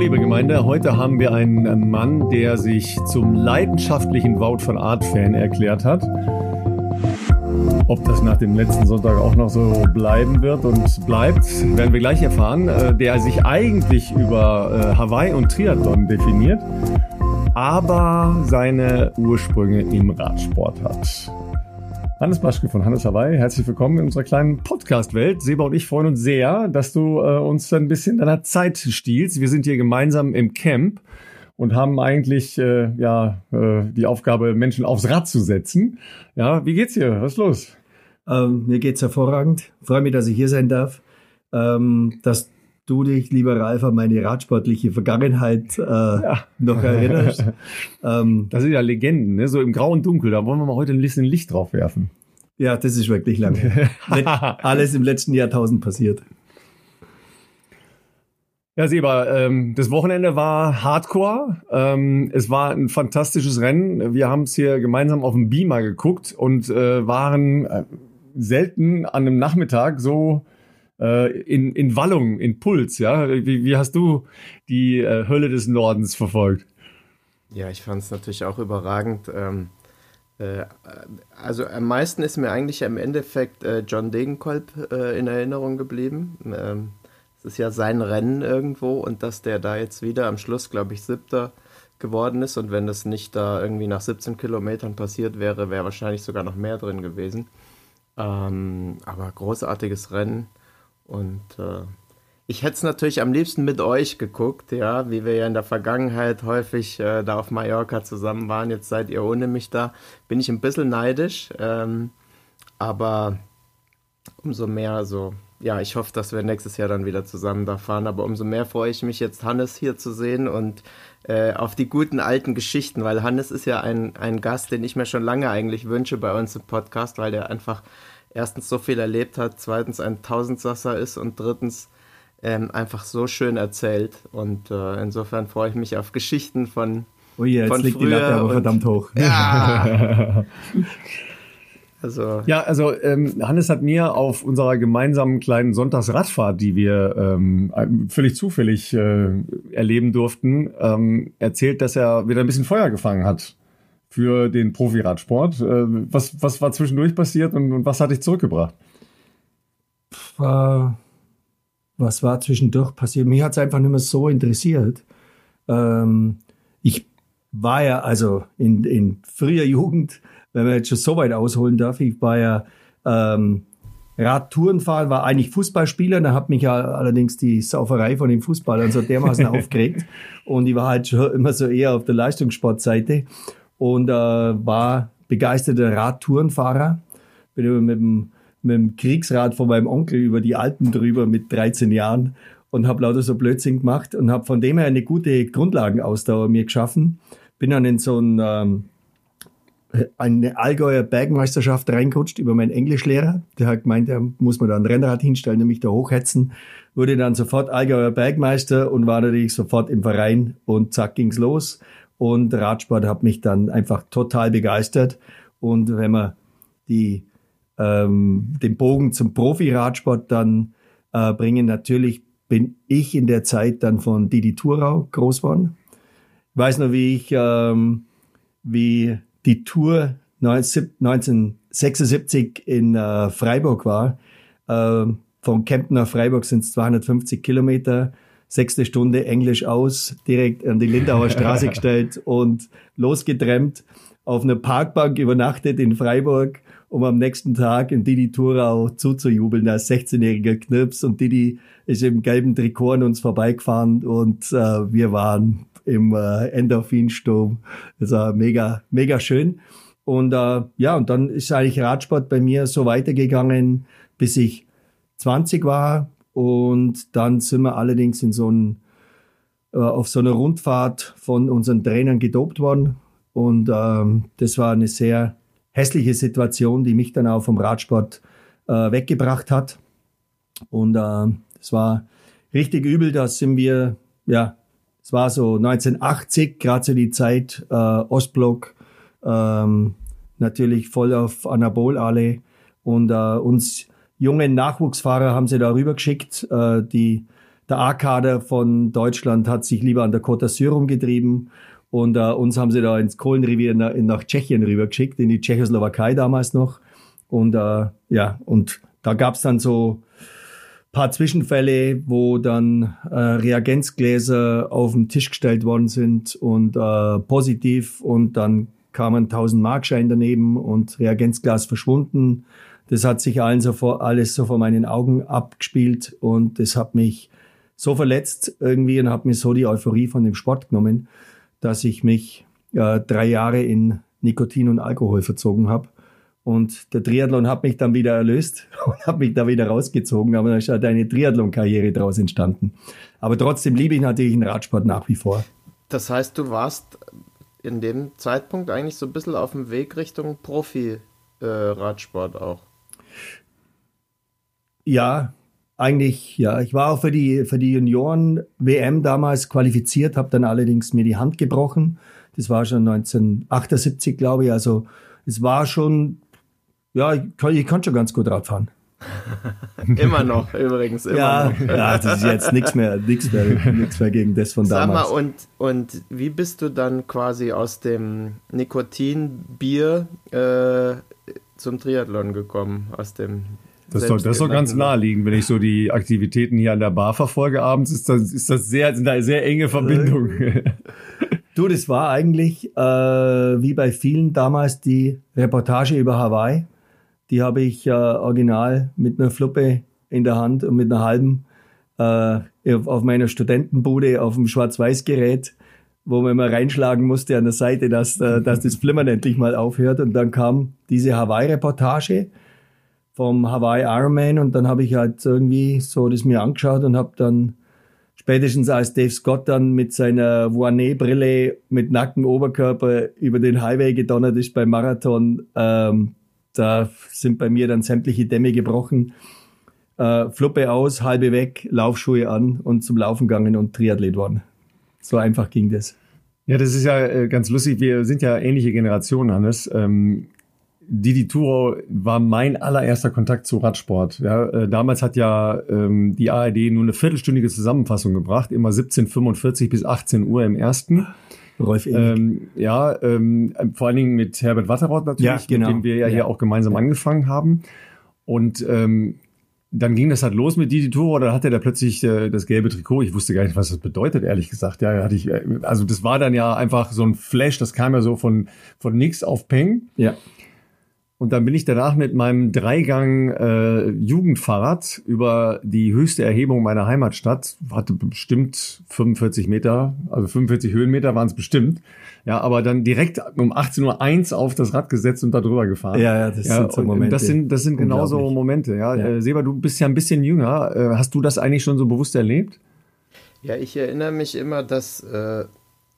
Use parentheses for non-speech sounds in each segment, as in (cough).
liebe Gemeinde, heute haben wir einen Mann, der sich zum leidenschaftlichen Wout von Art-Fan erklärt hat. Ob das nach dem letzten Sonntag auch noch so bleiben wird und bleibt, werden wir gleich erfahren. Äh, der sich eigentlich über äh, Hawaii und Triathlon definiert, aber seine Ursprünge im Radsport hat. Hannes Blaschke von Hannes Hawaii, herzlich willkommen in unserer kleinen Podcast-Welt. Seba und ich freuen uns sehr, dass du äh, uns ein bisschen deiner Zeit stiehlst. Wir sind hier gemeinsam im Camp und haben eigentlich äh, ja äh, die Aufgabe, Menschen aufs Rad zu setzen. Ja, wie geht's dir? Was ist los? Ähm, mir geht's hervorragend. Freue mich, dass ich hier sein darf. Ähm, dass du dich, lieber Ralf, an meine radsportliche Vergangenheit äh, ja. noch erinnerst. (laughs) ähm, das sind ja Legenden, ne? so im grauen Dunkel. Da wollen wir mal heute ein bisschen Licht drauf werfen. Ja, das ist wirklich lange. (laughs) Alles im letzten Jahrtausend passiert. Ja, Seba, ähm, das Wochenende war Hardcore. Ähm, es war ein fantastisches Rennen. Wir haben es hier gemeinsam auf dem Beamer geguckt und äh, waren äh, selten an einem Nachmittag so äh, in, in Wallung, in Puls, ja? Wie, wie hast du die äh, Hölle des Nordens verfolgt? Ja, ich fand es natürlich auch überragend. Ähm, äh, also am meisten ist mir eigentlich im Endeffekt äh, John Degenkolb äh, in Erinnerung geblieben. Ähm, es ist ja sein Rennen irgendwo und dass der da jetzt wieder am Schluss, glaube ich, siebter geworden ist und wenn das nicht da irgendwie nach 17 Kilometern passiert wäre, wäre wahrscheinlich sogar noch mehr drin gewesen. Ähm, aber großartiges Rennen. Und äh, ich hätte es natürlich am liebsten mit euch geguckt, ja, wie wir ja in der Vergangenheit häufig äh, da auf Mallorca zusammen waren. Jetzt seid ihr ohne mich da. Bin ich ein bisschen neidisch, ähm, aber umso mehr so. Ja, ich hoffe, dass wir nächstes Jahr dann wieder zusammen da fahren. Aber umso mehr freue ich mich jetzt, Hannes hier zu sehen und äh, auf die guten alten Geschichten, weil Hannes ist ja ein, ein Gast, den ich mir schon lange eigentlich wünsche bei uns im Podcast, weil der einfach erstens so viel erlebt hat, zweitens ein Tausendsasser ist und drittens ähm, einfach so schön erzählt. Und äh, insofern freue ich mich auf Geschichten von. Oh ja, jetzt liegt die Latte aber verdammt hoch. Ja. (laughs) Also. Ja, also ähm, Hannes hat mir auf unserer gemeinsamen kleinen Sonntagsradfahrt, die wir ähm, völlig zufällig äh, erleben durften, ähm, erzählt, dass er wieder ein bisschen Feuer gefangen hat für den Profiradsport. Äh, was, was war zwischendurch passiert und, und was hat dich zurückgebracht? Äh, was war zwischendurch passiert? Mich hat es einfach nicht mehr so interessiert. Ähm, ich war ja also in, in früher Jugend, wenn man jetzt schon so weit ausholen darf, ich war ja ähm, Radtourenfahren, war eigentlich Fußballspieler, da hat mich ja allerdings die Sauferei von den Fußballern so dermaßen (laughs) aufgeregt und ich war halt schon immer so eher auf der Leistungssportseite und äh, war begeisterter Radtourenfahrer. Bin mit dem, mit dem Kriegsrad von meinem Onkel über die Alpen drüber mit 13 Jahren und habe lauter so Blödsinn gemacht und habe von dem her eine gute Grundlagenausdauer mir geschaffen. Bin dann in so ein, ähm, eine Allgäuer Bergmeisterschaft reingerutscht über meinen Englischlehrer. Der hat gemeint, da muss man da ein Rennrad hinstellen, nämlich da hochhetzen. Wurde dann sofort Allgäuer Bergmeister und war natürlich sofort im Verein und zack ging's los. Und Radsport hat mich dann einfach total begeistert. Und wenn man die, ähm, den Bogen zum Profi-Radsport dann äh, bringen, natürlich bin ich in der Zeit dann von Didi Thurau groß geworden. Ich weiß noch, wie ich, ähm, wie die Tour 1976 in äh, Freiburg war. Äh, von Kempten nach Freiburg sind es 250 Kilometer sechste Stunde Englisch aus, direkt an die Lindauer (laughs) Straße gestellt und losgetrennt, auf einer Parkbank übernachtet in Freiburg, um am nächsten Tag in Didi Thurau zuzujubeln als 16-jähriger Knirps. Und Didi ist im gelben Trikot an uns vorbeigefahren und äh, wir waren im äh, Endorphinsturm. Das war mega, mega schön. Und äh, ja, und dann ist eigentlich Radsport bei mir so weitergegangen, bis ich 20 war, und dann sind wir allerdings in so ein, äh, auf so einer Rundfahrt von unseren Trainern gedopt worden. Und ähm, das war eine sehr hässliche Situation, die mich dann auch vom Radsport äh, weggebracht hat. Und äh, das war richtig übel. Da sind wir, ja, es war so 1980, gerade so die Zeit, äh, Ostblock, ähm, natürlich voll auf Anabol alle. Und äh, uns jungen Nachwuchsfahrer haben sie da rüber geschickt. Äh, die, der A-Kader von Deutschland hat sich lieber an der Côte d'Azur rumgetrieben und äh, uns haben sie da ins Kohlenrevier nach, nach Tschechien rübergeschickt, in die Tschechoslowakei damals noch. Und äh, ja, und da gab's dann so paar Zwischenfälle, wo dann äh, Reagenzgläser auf den Tisch gestellt worden sind und äh, positiv und dann kam ein 1000 Markschein daneben und Reagenzglas verschwunden. Das hat sich allen so vor, alles so vor meinen Augen abgespielt und das hat mich so verletzt irgendwie und hat mir so die Euphorie von dem Sport genommen, dass ich mich äh, drei Jahre in Nikotin und Alkohol verzogen habe und der Triathlon hat mich dann wieder erlöst (laughs) und hat mich da wieder rausgezogen. Aber da ist halt eine Triathlon-Karriere daraus entstanden. Aber trotzdem liebe ich natürlich den Radsport nach wie vor. Das heißt, du warst in dem Zeitpunkt eigentlich so ein bisschen auf dem Weg Richtung Profi-Radsport äh, auch. Ja, eigentlich, ja. Ich war auch für die, für die Junioren-WM damals qualifiziert, habe dann allerdings mir die Hand gebrochen. Das war schon 1978, glaube ich. Also es war schon ja, ich ich kann schon ganz gut Radfahren. (laughs) immer noch, übrigens. Immer ja, noch. ja, das ist jetzt nichts mehr, nichts mehr, nichts mehr gegen das von Sag damals. Sag mal, und, und wie bist du dann quasi aus dem Nikotinbier äh, zum Triathlon gekommen? Aus dem das ist, doch, das ist doch ganz naheliegend, wenn ich so die Aktivitäten hier an der Bar verfolge abends, ist das, ist das sehr, sind da sehr enge Verbindungen. Du, das war eigentlich äh, wie bei vielen damals die Reportage über Hawaii. Die habe ich äh, original mit einer Fluppe in der Hand und mit einer halben äh, auf meiner Studentenbude auf dem Schwarz-Weiß-Gerät, wo man immer reinschlagen musste an der Seite, dass, äh, dass das Flimmern endlich mal aufhört. Und dann kam diese Hawaii-Reportage vom Hawaii Ironman und dann habe ich halt irgendwie so das mir angeschaut und habe dann spätestens als Dave Scott dann mit seiner Voinet-Brille mit nacktem Oberkörper über den Highway gedonnert ist beim Marathon, ähm, da sind bei mir dann sämtliche Dämme gebrochen. Äh, Fluppe aus, halbe weg, Laufschuhe an und zum Laufen gegangen und Triathlet worden. So einfach ging das. Ja, das ist ja äh, ganz lustig. Wir sind ja ähnliche Generationen, Hannes. Ähm, Didi Turo war mein allererster Kontakt zu Radsport. Ja, äh, damals hat ja ähm, die ARD nur eine viertelstündige Zusammenfassung gebracht, immer 17.45 bis 18 Uhr im ersten. Rolf ähm, ja, ähm, vor allen Dingen mit Herbert Watteroth natürlich, ja, genau. mit dem wir ja, ja. hier auch gemeinsam ja. angefangen haben. Und ähm, dann ging das halt los mit Didi Turo, dann hatte der plötzlich äh, das gelbe Trikot. Ich wusste gar nicht, was das bedeutet, ehrlich gesagt. Ja, hatte ich, äh, also das war dann ja einfach so ein Flash, das kam ja so von, von nix auf Peng. Ja. Und dann bin ich danach mit meinem Dreigang äh, Jugendfahrrad über die höchste Erhebung meiner Heimatstadt, hatte bestimmt 45 Meter, also 45 Höhenmeter waren es bestimmt. Ja, aber dann direkt um 18.01 Uhr auf das Rad gesetzt und da drüber gefahren. Ja, ja, das ja, sind so Momente. Das sind, das sind genauso Momente. Ja, ja. Äh, Seba, du bist ja ein bisschen jünger. Äh, hast du das eigentlich schon so bewusst erlebt? Ja, ich erinnere mich immer, dass äh,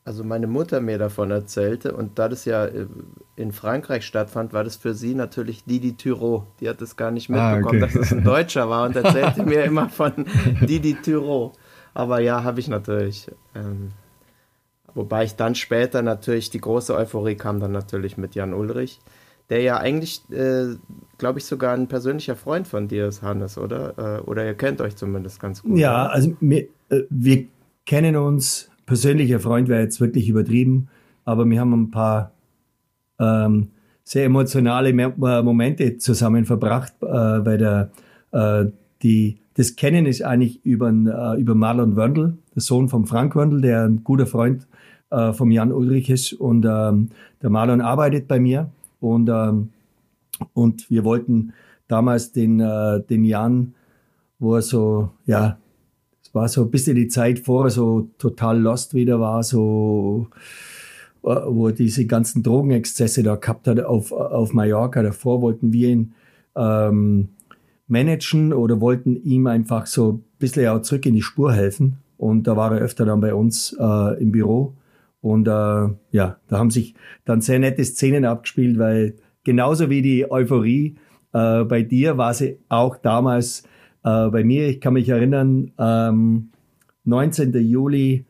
also meine Mutter mir davon erzählte und da das ja äh, in Frankreich stattfand, war das für sie natürlich Didi Tyro. Die hat es gar nicht mitbekommen, ah, okay. dass es ein Deutscher war und erzählte (laughs) mir immer von Didi Tyro. Aber ja, habe ich natürlich. Ähm, wobei ich dann später natürlich die große Euphorie kam dann natürlich mit Jan Ulrich, der ja eigentlich, äh, glaube ich, sogar ein persönlicher Freund von dir ist, Hannes, oder? Äh, oder ihr kennt euch zumindest ganz gut. Ja, also wir, äh, wir kennen uns persönlicher Freund wäre jetzt wirklich übertrieben, aber wir haben ein paar ähm, sehr emotionale äh, Momente zusammen verbracht, äh, weil der, äh, die, das Kennen ist eigentlich über, äh, über Marlon Wörndl, der Sohn von Frank Wörndl, der ein guter Freund äh, vom Jan Ulrich ist und ähm, der Marlon arbeitet bei mir und, ähm, und wir wollten damals den, äh, den Jan, wo er so, ja, war so ein bisschen die Zeit vor, so total lost wieder war, so äh, wo er diese ganzen Drogenexzesse da gehabt hat auf, auf Mallorca. Davor wollten wir ihn ähm, managen oder wollten ihm einfach so ein bisschen auch zurück in die Spur helfen. Und da war er öfter dann bei uns äh, im Büro. Und äh, ja, da haben sich dann sehr nette Szenen abgespielt, weil genauso wie die Euphorie äh, bei dir war sie auch damals äh, bei mir, ich kann mich erinnern, ähm, 19. Juli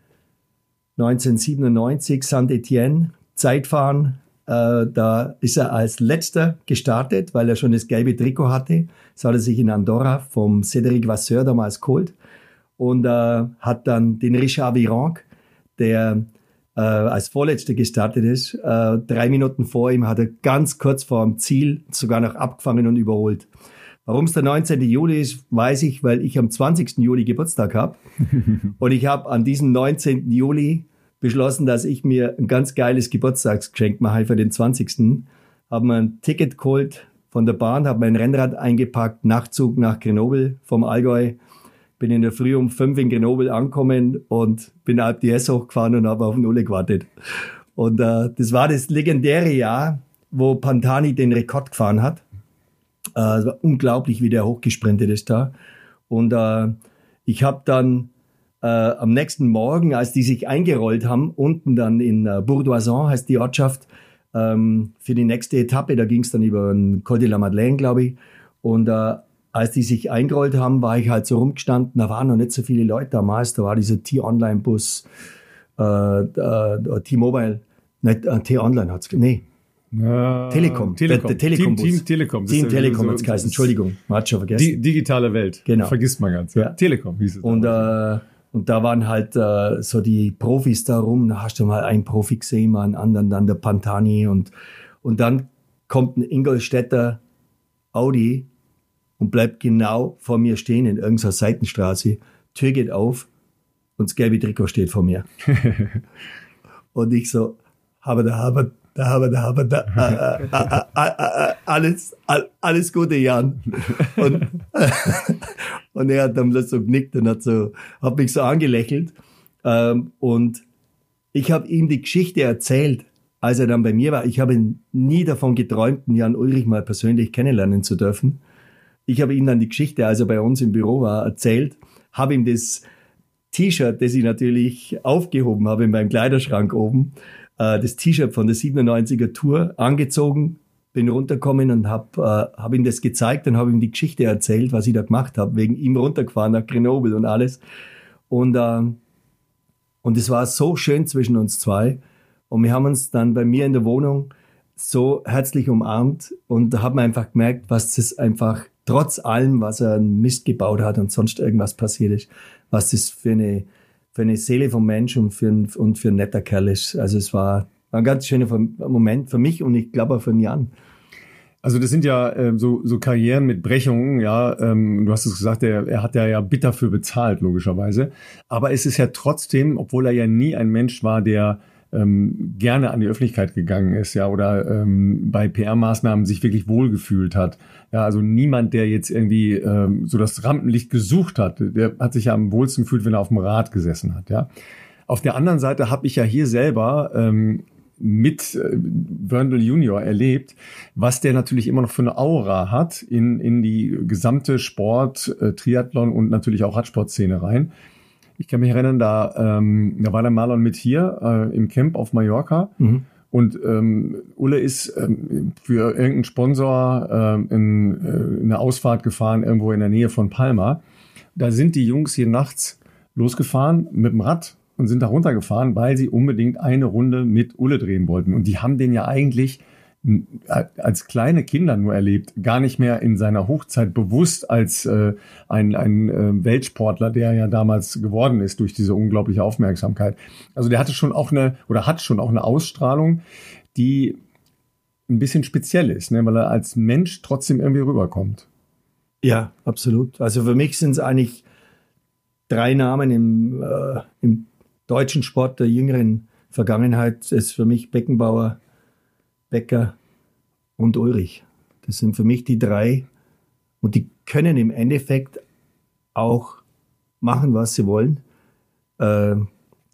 1997, Saint-Étienne, Zeitfahren. Äh, da ist er als letzter gestartet, weil er schon das gelbe Trikot hatte. Das hat er sich in Andorra vom Cédric Vasseur damals geholt. und äh, hat dann den Richard Virenque, der äh, als Vorletzter gestartet ist. Äh, drei Minuten vor ihm hat er ganz kurz vor dem Ziel sogar noch abgefangen und überholt. Warum es der 19. Juli ist, weiß ich, weil ich am 20. Juli Geburtstag habe. (laughs) und ich habe an diesem 19. Juli beschlossen, dass ich mir ein ganz geiles Geburtstagsgeschenk mache für den 20. Habe mir ein Ticket geholt von der Bahn, habe mein Rennrad eingepackt, Nachtzug nach Grenoble vom Allgäu. Bin in der Früh um fünf in Grenoble angekommen und bin Alp d'Huez hochgefahren und habe auf Nulle gewartet. Und äh, das war das legendäre Jahr, wo Pantani den Rekord gefahren hat. Äh, es war unglaublich, wie der hochgesprintet ist da. Und äh, ich habe dann äh, am nächsten Morgen, als die sich eingerollt haben, unten dann in äh, Bourdoisan, heißt die Ortschaft, ähm, für die nächste Etappe, da ging es dann über den Col de la Madeleine, glaube ich. Und äh, als die sich eingerollt haben, war ich halt so rumgestanden, da waren noch nicht so viele Leute damals, da war dieser T-Online-Bus, äh, äh, T-Mobile, nicht äh, T-Online hat's, nee, Ja, Telekom. Telekom. Der- der Telekom Team, Team Telekom. Team Telekom so- hat's geheißen, Entschuldigung, man hat schon vergessen. Die, digitale Welt. Genau. Vergisst man ganz. Ja. Telekom hieß es. Und, äh, und da waren halt äh, so die Profis da rum. Da hast du mal einen Profi gesehen, mal einen anderen, dann der Pantani. Und, und dann kommt ein Ingolstädter Audi und bleibt genau vor mir stehen in irgendeiner Seitenstraße. Tür geht auf und das gelbe Trikot steht vor mir. (laughs) und ich so, habe da, habe da, habe da, habe da, äh, äh, äh, alles, all- alles Gute, Jan. Und, (laughs) und er hat dann bloß so genickt und hat so, hat mich so angelächelt. Ähm, und ich habe ihm die Geschichte erzählt, als er dann bei mir war. Ich habe nie davon geträumt, Jan Ulrich mal persönlich kennenlernen zu dürfen. Ich habe ihm dann die Geschichte, als er bei uns im Büro war, erzählt, habe ihm das T-Shirt, das ich natürlich aufgehoben habe in meinem Kleiderschrank oben, äh, das T-Shirt von der 97er Tour angezogen, bin runtergekommen und habe äh, hab ihm das gezeigt und habe ihm die Geschichte erzählt, was ich da gemacht habe, wegen ihm runtergefahren nach Grenoble und alles. Und, äh, und es war so schön zwischen uns zwei. Und wir haben uns dann bei mir in der Wohnung so herzlich umarmt und haben einfach gemerkt, was das einfach trotz allem, was er Mist gebaut hat und sonst irgendwas passiert ist, was das für eine, für eine Seele vom Mensch und für, ein, und für ein netter Kerl ist. Also es war ein ganz schöner Moment für mich und ich glaube auch für Jan. Also das sind ja ähm, so, so Karrieren mit Brechungen, ja. Ähm, du hast es gesagt, er, er hat ja ja bitter für bezahlt, logischerweise. Aber es ist ja trotzdem, obwohl er ja nie ein Mensch war, der ähm, gerne an die Öffentlichkeit gegangen ist, ja, oder ähm, bei PR-Maßnahmen sich wirklich wohlgefühlt hat. Ja, also niemand, der jetzt irgendwie ähm, so das Rampenlicht gesucht hat, der hat sich ja am wohlsten gefühlt, wenn er auf dem Rad gesessen hat, ja. Auf der anderen Seite habe ich ja hier selber ähm, mit äh, Wörndl Junior erlebt, was der natürlich immer noch für eine Aura hat in, in die gesamte Sport, äh, Triathlon und natürlich auch Radsportszene rein. Ich kann mich erinnern, da, ähm, da war der Marlon mit hier äh, im Camp auf Mallorca. Mhm. Und ähm, Ulle ist ähm, für irgendeinen Sponsor ähm, in, äh, eine Ausfahrt gefahren, irgendwo in der Nähe von Palma. Da sind die Jungs hier nachts losgefahren mit dem Rad und sind da runtergefahren, weil sie unbedingt eine Runde mit Ulle drehen wollten. Und die haben den ja eigentlich als kleine Kinder nur erlebt, gar nicht mehr in seiner Hochzeit bewusst als äh, ein, ein äh, Weltsportler, der ja damals geworden ist durch diese unglaubliche Aufmerksamkeit. Also der hatte schon auch eine oder hat schon auch eine Ausstrahlung, die ein bisschen speziell ist, ne, weil er als Mensch trotzdem irgendwie rüberkommt. Ja, absolut. Also für mich sind es eigentlich drei Namen im, äh, im deutschen Sport der jüngeren Vergangenheit. Das ist für mich Beckenbauer, Becker und Ulrich. Das sind für mich die drei. Und die können im Endeffekt auch machen, was sie wollen. Äh,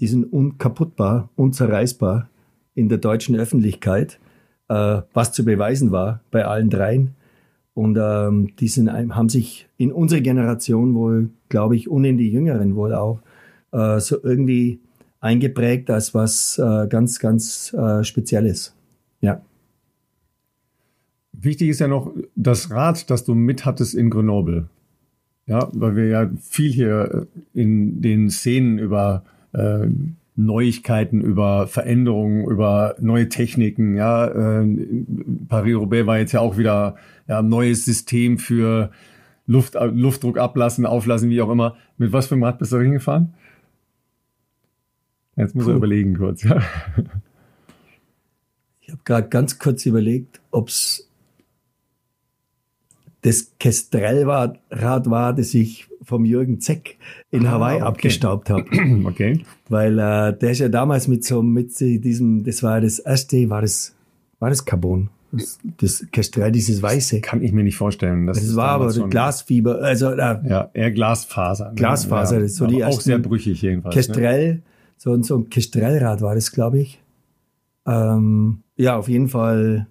die sind unkaputtbar, unzerreißbar in der deutschen Öffentlichkeit, äh, was zu beweisen war bei allen dreien. Und ähm, die sind, haben sich in unserer Generation wohl, glaube ich, und in die Jüngeren wohl auch, äh, so irgendwie eingeprägt als was äh, ganz, ganz äh, Spezielles. Ja. Wichtig ist ja noch das Rad, das du mit hattest in Grenoble. Ja, weil wir ja viel hier in den Szenen über äh, Neuigkeiten, über Veränderungen, über neue Techniken. Ja, äh, Paris-Roubaix war jetzt ja auch wieder ja, ein neues System für Luft, Luftdruck ablassen, auflassen, wie auch immer. Mit was für einem Rad bist du hingefahren? Jetzt muss Puh. er überlegen kurz. Ja. Ich habe gerade ganz kurz überlegt, ob es das Kestrel-Rad war, das ich vom Jürgen Zeck in ah, Hawaii okay. abgestaubt habe. (clears throat) Okay. Weil äh, der ist ja damals mit so mit diesem, das war das erste, war das, war das Carbon? Das, das Kestrel, dieses Weiße. Kann ich mir nicht vorstellen. Das, das war aber schon, Glasfieber, also äh, ja, eher Glasfaser. Ne? Glasfaser, ja, das so die auch sehr brüchig jedenfalls. Ne? Kestrel, ne? so, so ein Kestrelrad war das, glaube ich. Ähm, ja, auf jeden Fall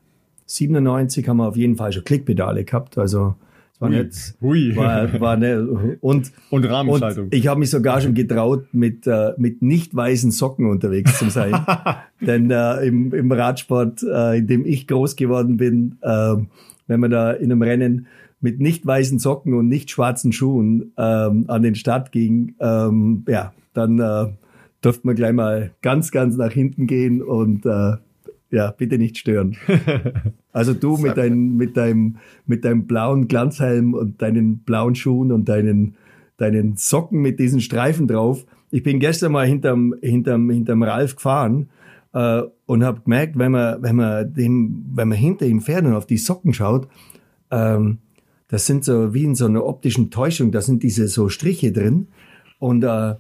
97 haben wir auf jeden Fall schon Klickpedale gehabt. Also es war Hui. nicht, Hui. War, war ne, und und Rahmenschaltung. Und ich habe mich sogar schon getraut, mit äh, mit nicht weißen Socken unterwegs zu sein, (laughs) denn äh, im, im Radsport, äh, in dem ich groß geworden bin, äh, wenn man da in einem Rennen mit nicht weißen Socken und nicht schwarzen Schuhen ähm, an den Start ging, ähm, ja, dann äh, durfte man gleich mal ganz, ganz nach hinten gehen und äh, ja, bitte nicht stören. (laughs) Also du mit, dein, mit, deinem, mit deinem blauen Glanzhelm und deinen blauen Schuhen und deinen, deinen Socken mit diesen Streifen drauf. Ich bin gestern mal hinterm, hinterm, hinterm Ralf gefahren äh, und habe gemerkt, wenn man, wenn, man dem, wenn man hinter ihm fährt und auf die Socken schaut, ähm, das sind so wie in so einer optischen Täuschung, da sind diese so Striche drin. Und äh,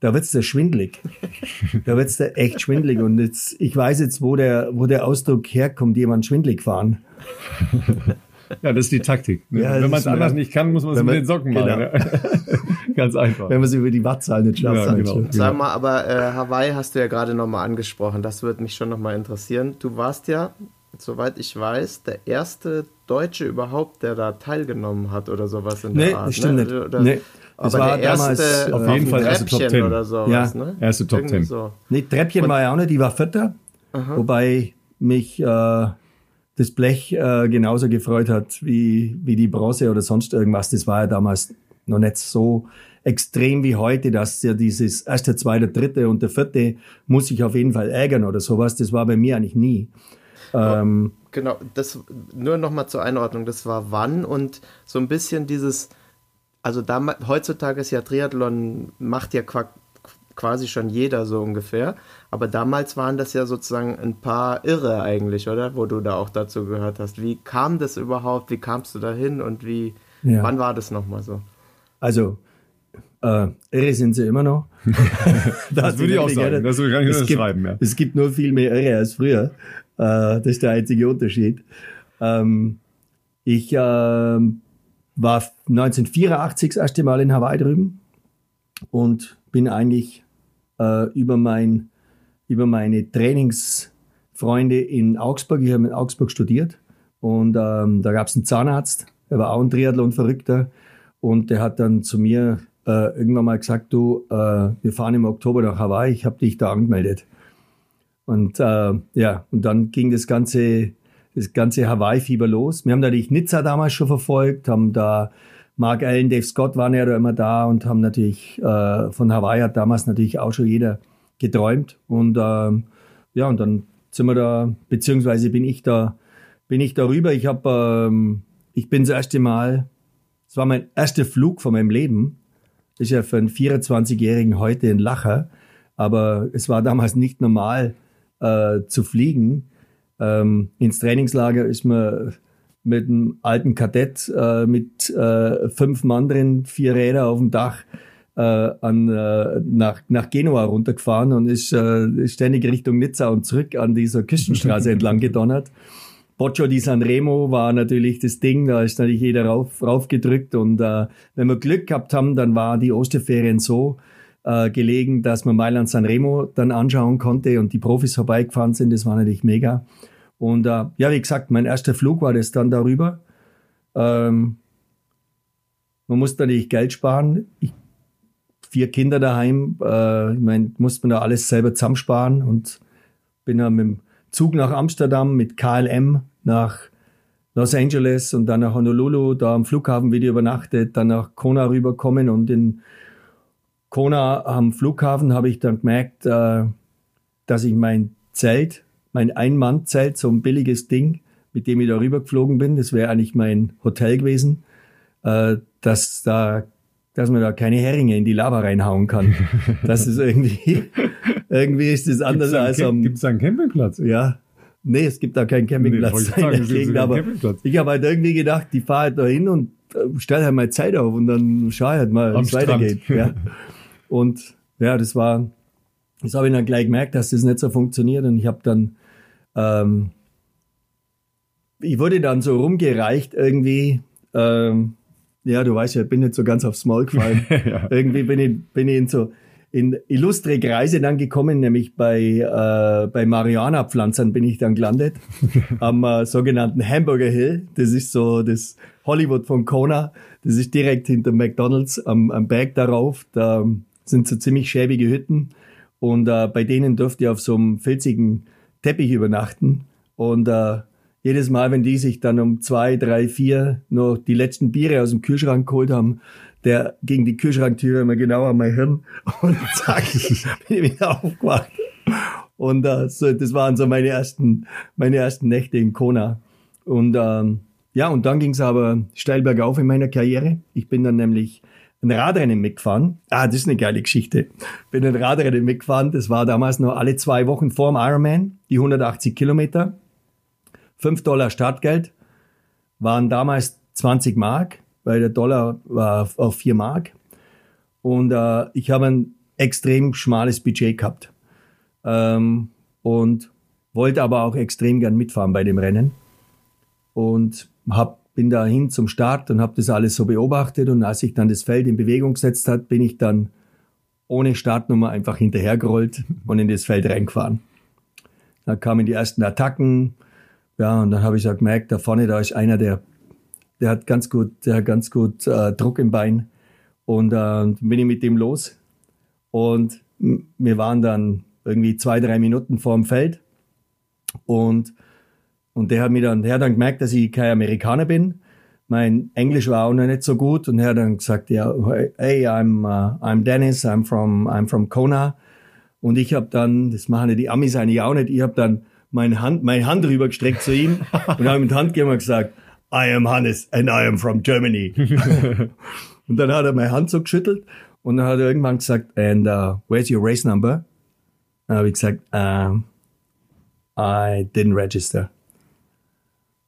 da wird's da schwindlig. Da wird's da echt schwindlig. Und jetzt, ich weiß jetzt, wo der, wo der Ausdruck herkommt, jemand schwindlig fahren. Ja, das ist die Taktik. Ne? Ja, wenn man es anders nicht kann, muss man es mit den Socken genau. machen. Ja. (laughs) Ganz einfach. Wenn man es über die Wattzahl nicht schafft. Ja, genau. Sag mal, aber äh, Hawaii hast du ja gerade nochmal angesprochen. Das würde mich schon nochmal interessieren. Du warst ja, soweit ich weiß, der erste Deutsche überhaupt, der da teilgenommen hat oder sowas in nee, der Art. Das stimmt ne? nicht. Oder, nee. Das aber war damals erste, auf jeden Fall erste Top 10 oder sowas, ja. ne? Erste Top 10. So. Nee, Treppchen Und, war ja auch nicht, die war Vierter. Aha. Wobei mich äh, das Blech äh, genauso gefreut hat wie, wie die Bronze oder sonst irgendwas. Das war ja damals noch nicht so extrem wie heute, dass ja dieses erste, zweite, dritte und der vierte muss ich auf jeden Fall ärgern oder sowas. Das war bei mir eigentlich nie. Ähm, genau, das nur noch mal zur Einordnung. Das war wann und so ein bisschen dieses also da, heutzutage ist ja Triathlon, macht ja quasi schon jeder so ungefähr. Aber damals waren das ja sozusagen ein paar Irre eigentlich, oder? Wo du da auch dazu gehört hast. Wie kam das überhaupt? Wie kamst du da hin und wie, ja. wann war das nochmal so? Also, äh, irre sind sie immer noch. (laughs) (laughs) das, das würde ich auch sagen. Das würde ich gar nicht schreiben. Ja. Es gibt nur viel mehr Irre als früher. Äh, das ist der einzige Unterschied. Ähm, ich äh, war 1984 das erste Mal in Hawaii drüben und bin eigentlich äh, über, mein, über meine Trainingsfreunde in Augsburg, ich habe in Augsburg studiert und ähm, da gab es einen Zahnarzt, der war auch ein Triathlon-Verrückter und der hat dann zu mir äh, irgendwann mal gesagt, du, äh, wir fahren im Oktober nach Hawaii, ich habe dich da angemeldet. Und äh, ja, und dann ging das ganze das ganze Hawaii-Fieber los. Wir haben natürlich Nizza damals schon verfolgt, haben da Mark Allen, Dave Scott waren ja da immer da und haben natürlich äh, von Hawaii hat damals natürlich auch schon jeder geträumt. Und äh, ja, und dann sind wir da, beziehungsweise bin ich da, bin ich darüber. Ich habe, ähm, ich bin das erste Mal, es war mein erster Flug von meinem Leben. Das ist ja für einen 24-Jährigen heute ein Lacher, aber es war damals nicht normal äh, zu fliegen. Ähm, ins Trainingslager ist man mit einem alten Kadett äh, mit äh, fünf Mann drin, vier Räder auf dem Dach äh, an, äh, nach, nach Genua runtergefahren und ist äh, ständig Richtung Nizza und zurück an dieser Küstenstraße (laughs) entlang gedonnert. Boccio di Sanremo war natürlich das Ding, da ist natürlich jeder rauf, raufgedrückt und äh, wenn wir Glück gehabt haben, dann war die Osterferien so, äh, gelegen, dass man Mailand Sanremo dann anschauen konnte und die Profis vorbeigefahren sind. Das war natürlich mega. Und äh, ja, wie gesagt, mein erster Flug war das dann darüber. Ähm, man muss natürlich Geld sparen. Ich, vier Kinder daheim, äh, ich meine, muss man da alles selber zusammensparen und bin dann mit dem Zug nach Amsterdam mit KLM nach Los Angeles und dann nach Honolulu, da am Flughafen wieder übernachtet, dann nach Kona rüberkommen und in Kona am Flughafen habe ich dann gemerkt, äh, dass ich mein Zelt, mein Ein-Mann-Zelt, so ein billiges Ding, mit dem ich da rüber geflogen bin, das wäre eigentlich mein Hotel gewesen, äh, dass da dass man da keine Heringe in die Lava reinhauen kann. (laughs) Das ist irgendwie, irgendwie ist das anders als am. Gibt es da einen Campingplatz? Ja. Nee, es gibt da keinen Campingplatz nee, der Gegend, aber ich habe halt irgendwie gedacht, die fahre halt da hin und äh, stelle halt mal Zeit auf und dann schaue ich halt mal, wie es weitergeht. Ja. (laughs) Und ja, das war, das habe ich dann gleich gemerkt, dass das nicht so funktioniert und ich habe dann, ähm, ich wurde dann so rumgereicht irgendwie, ähm, ja, du weißt ja, ich bin nicht so ganz aufs Maul gefallen. (laughs) ja. Irgendwie bin ich, bin ich in so in illustre Kreise dann gekommen, nämlich bei, äh, bei Marihuana-Pflanzern bin ich dann gelandet, (laughs) am äh, sogenannten Hamburger Hill. Das ist so das Hollywood von Kona. Das ist direkt hinter McDonalds am, am Berg darauf. Da sind so ziemlich schäbige Hütten und äh, bei denen dürft ihr auf so einem filzigen Teppich übernachten. Und äh, jedes Mal, wenn die sich dann um zwei, drei, vier noch die letzten Biere aus dem Kühlschrank geholt haben, der gegen die Kühlschranktüre immer genau an mein Hirn (laughs) und zack, bin ich wieder aufgewacht. Und äh, so, das waren so meine ersten, meine ersten Nächte in Kona. Und ähm, ja, und dann ging es aber steil bergauf in meiner Karriere. Ich bin dann nämlich ein Radrennen mitgefahren. Ah, das ist eine geile Geschichte. Bin ein Radrennen mitgefahren. Das war damals noch alle zwei Wochen vorm Ironman, die 180 Kilometer. 5 Dollar Startgeld waren damals 20 Mark, weil der Dollar war auf 4 Mark. Und äh, ich habe ein extrem schmales Budget gehabt. Ähm, und wollte aber auch extrem gern mitfahren bei dem Rennen. Und hab, bin da hin zum Start und habe das alles so beobachtet. Und als sich dann das Feld in Bewegung gesetzt hat, bin ich dann ohne Startnummer einfach hinterhergerollt und in das Feld reingefahren. Da kamen die ersten Attacken, ja, und dann habe ich so gemerkt, da vorne, da ist einer, der, der hat ganz gut, der hat ganz gut äh, Druck im Bein. Und äh, bin ich mit dem los. Und wir waren dann irgendwie zwei, drei Minuten vorm Feld. Und, und der hat mir dann, der hat dann gemerkt, dass ich kein Amerikaner bin. Mein Englisch war auch noch nicht so gut. Und er hat dann gesagt, ja, hey, I'm, uh, I'm Dennis, I'm from, I'm from Kona. Und ich habe dann, das machen ja die Amis eigentlich auch nicht, ich habe dann meine Hand, meine Hand rübergestreckt zu ihm und habe mit Handgeber gesagt, I am Hannes and I am from Germany. (laughs) und dann hat er meine Hand so geschüttelt und dann hat er irgendwann gesagt, and uh, where's your race number? Dann habe ich gesagt, um, I didn't register.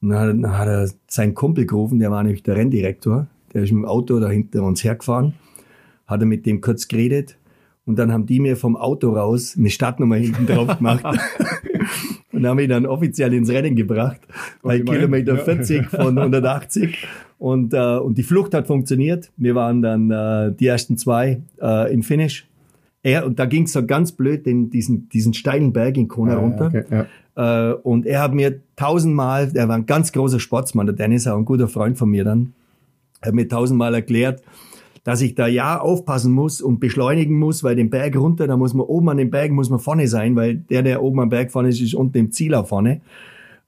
Und dann hat, dann hat er seinen Kumpel gerufen, der war nämlich der Renndirektor, der ist mit dem Auto da hinter uns hergefahren, hat er mit dem kurz geredet und dann haben die mir vom Auto raus eine Startnummer hinten drauf gemacht. (laughs) und haben ihn dann offiziell ins Rennen gebracht bei Kilometer ja. 40 von 180. Und, äh, und die Flucht hat funktioniert. Wir waren dann äh, die ersten zwei äh, im Finish. Er, und da ging es so ganz blöd den, diesen, diesen steilen Berg in Kona ah, runter. Okay, ja. Äh, und er hat mir tausendmal, er war ein ganz großer Sportsmann, der Dennis, auch ein guter Freund von mir dann, er hat mir tausendmal erklärt, dass ich da ja aufpassen muss und beschleunigen muss, weil den Berg runter, da muss man oben an den Berg, muss man vorne sein, weil der, der oben am Berg vorne ist, ist unten im Ziel auch vorne.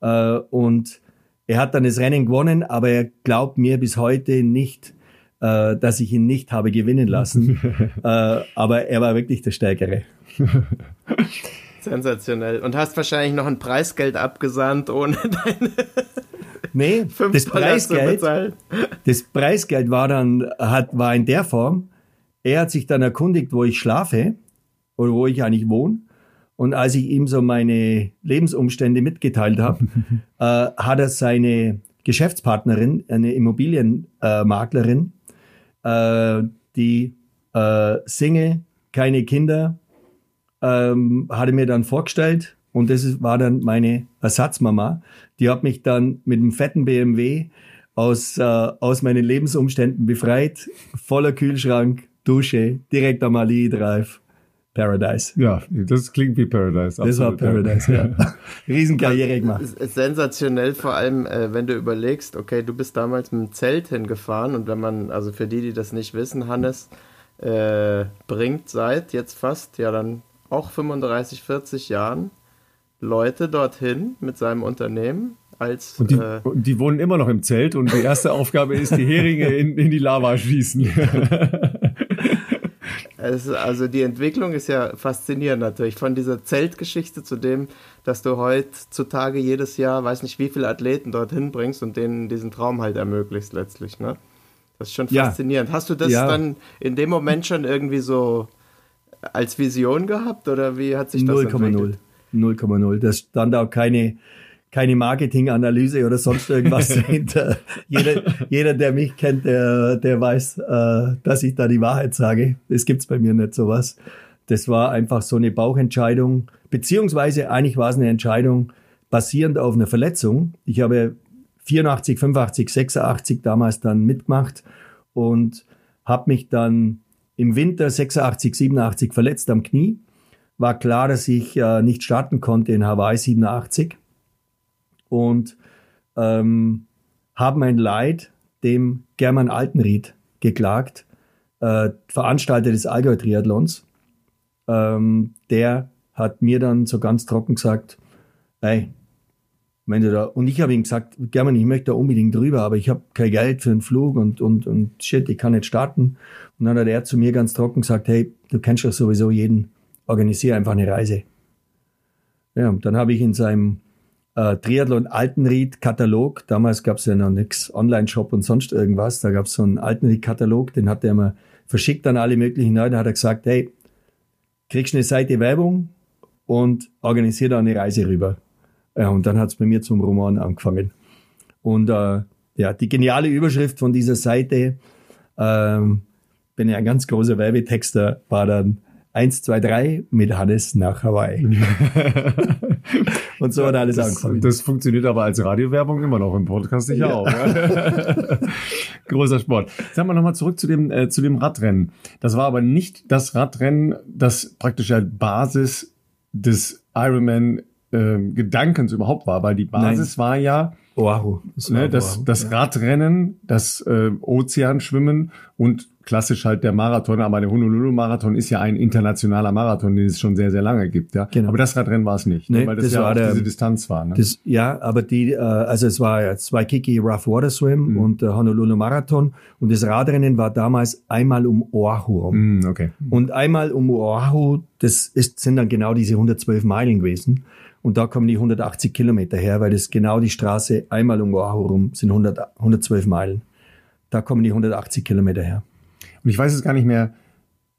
Äh, und er hat dann das Rennen gewonnen, aber er glaubt mir bis heute nicht, äh, dass ich ihn nicht habe gewinnen lassen. (laughs) äh, aber er war wirklich der Stärkere. (laughs) Sensationell. Und hast wahrscheinlich noch ein Preisgeld abgesandt ohne (laughs) deine. Nee, das Preisgeld, das Preisgeld war dann, hat, war in der Form, er hat sich dann erkundigt, wo ich schlafe oder wo ich eigentlich wohne. Und als ich ihm so meine Lebensumstände mitgeteilt habe, (laughs) äh, hat er seine Geschäftspartnerin, eine Immobilienmaklerin, äh, die äh, Single, keine Kinder, ähm, hatte mir dann vorgestellt und das war dann meine Ersatzmama. Die hat mich dann mit einem fetten BMW aus, äh, aus meinen Lebensumständen befreit. Voller Kühlschrank, Dusche, direkt am Ali Drive. Paradise. Ja, das klingt wie Paradise. Das war Paradise, ja. (laughs) ja. Riesenkarriere gemacht. Sensationell, vor allem, äh, wenn du überlegst, okay, du bist damals mit dem Zelt hingefahren und wenn man, also für die, die das nicht wissen, Hannes äh, bringt seit jetzt fast, ja dann auch 35, 40 Jahren Leute dorthin mit seinem Unternehmen als. Und die, äh, die wohnen immer noch im Zelt und die erste Aufgabe ist, die Heringe in, in die Lava schießen. (laughs) es, also die Entwicklung ist ja faszinierend natürlich. Von dieser Zeltgeschichte zu dem, dass du heutzutage jedes Jahr, weiß nicht wie viele Athleten dorthin bringst und denen diesen Traum halt ermöglicht letztlich, ne? Das ist schon faszinierend. Ja. Hast du das ja. dann in dem Moment schon irgendwie so als Vision gehabt oder wie hat sich das 0, entwickelt? 0,0. Da stand auch keine, keine Marketinganalyse oder sonst irgendwas (laughs) dahinter. Jeder, jeder, der mich kennt, der, der weiß, äh, dass ich da die Wahrheit sage. Das gibt's bei mir nicht sowas. Das war einfach so eine Bauchentscheidung, beziehungsweise eigentlich war es eine Entscheidung basierend auf einer Verletzung. Ich habe 84, 85, 86 damals dann mitgemacht und habe mich dann im Winter 86, 87 verletzt am Knie. War klar, dass ich äh, nicht starten konnte in Hawaii 87 und ähm, habe mein Leid dem German Altenried geklagt, äh, Veranstalter des Allgäu-Triathlons. Ähm, der hat mir dann so ganz trocken gesagt, ey, wenn da, und ich habe ihm gesagt, German, ich möchte da unbedingt drüber, aber ich habe kein Geld für einen Flug und, und, und shit, ich kann nicht starten. Und dann hat er zu mir ganz trocken gesagt, hey, du kennst doch sowieso jeden, organisiere einfach eine Reise. Ja, und dann habe ich in seinem äh, Triathlon Altenried-Katalog, damals gab es ja noch nichts, Online-Shop und sonst irgendwas, da gab es so einen Altenried-Katalog, den hat er mir verschickt an alle möglichen Leute, hat er gesagt, hey, kriegst eine Seite Werbung und organisiere da eine Reise rüber. Ja, und dann hat es bei mir zum Roman angefangen. Und äh, ja, die geniale Überschrift von dieser Seite, ähm, bin ja ein ganz großer Werbetexter, war dann 1, 2, 3 mit Hannes nach Hawaii. (laughs) und so hat alles das, angefangen. Das funktioniert aber als Radiowerbung immer noch im Podcast sicher ja. auch. (laughs) Großer Sport. Sagen wir nochmal zurück zu dem, äh, zu dem Radrennen. Das war aber nicht das Radrennen, das praktisch als Basis des Ironman äh, Gedankens überhaupt war, weil die Basis Nein. war ja Oahu. Das, ne, das, Oahu, das. Radrennen, das äh, Ozeanschwimmen und klassisch halt der Marathon, aber der Honolulu-Marathon ist ja ein internationaler Marathon, den es schon sehr, sehr lange gibt. Ja? Genau. Aber das Radrennen war es nicht, ne, nee, weil das, das ja auch der, diese Distanz war. Ne? Das, ja, aber die, äh, also es war ja zwei Kiki Rough Water Swim mhm. und der Honolulu Marathon und das Radrennen war damals einmal um Oahu Mhm, okay. Und einmal um Oahu, das ist, sind dann genau diese 112 Meilen gewesen. Und da kommen die 180 Kilometer her, weil das genau die Straße einmal um Oahu rum sind 100, 112 Meilen. Da kommen die 180 Kilometer her. Und ich weiß es gar nicht mehr,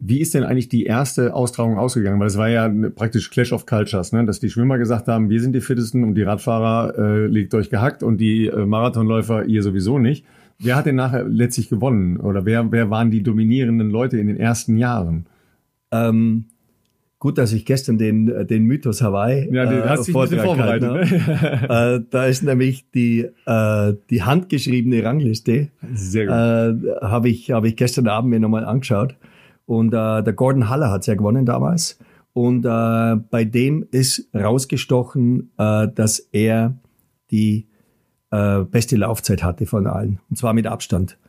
wie ist denn eigentlich die erste Austragung ausgegangen? Weil es war ja praktisch Clash of Cultures, ne? dass die Schwimmer gesagt haben, wir sind die fittesten und die Radfahrer äh, legt euch gehackt und die äh, Marathonläufer ihr sowieso nicht. Wer hat denn nachher letztlich gewonnen? Oder wer, wer waren die dominierenden Leute in den ersten Jahren? Ähm, Gut, dass ich gestern den, äh, den Mythos Hawaii ja, den äh, hast dich vorbereitet. Ne? äh, da ist nämlich die, äh, die handgeschriebene Rangliste. Sehr gut. Äh, Habe ich, hab ich gestern Abend mir nochmal angeschaut. Und äh, der Gordon Haller hat ja gewonnen damals. Und äh, bei dem ist rausgestochen, äh, dass er die äh, beste Laufzeit hatte von allen. Und zwar mit Abstand.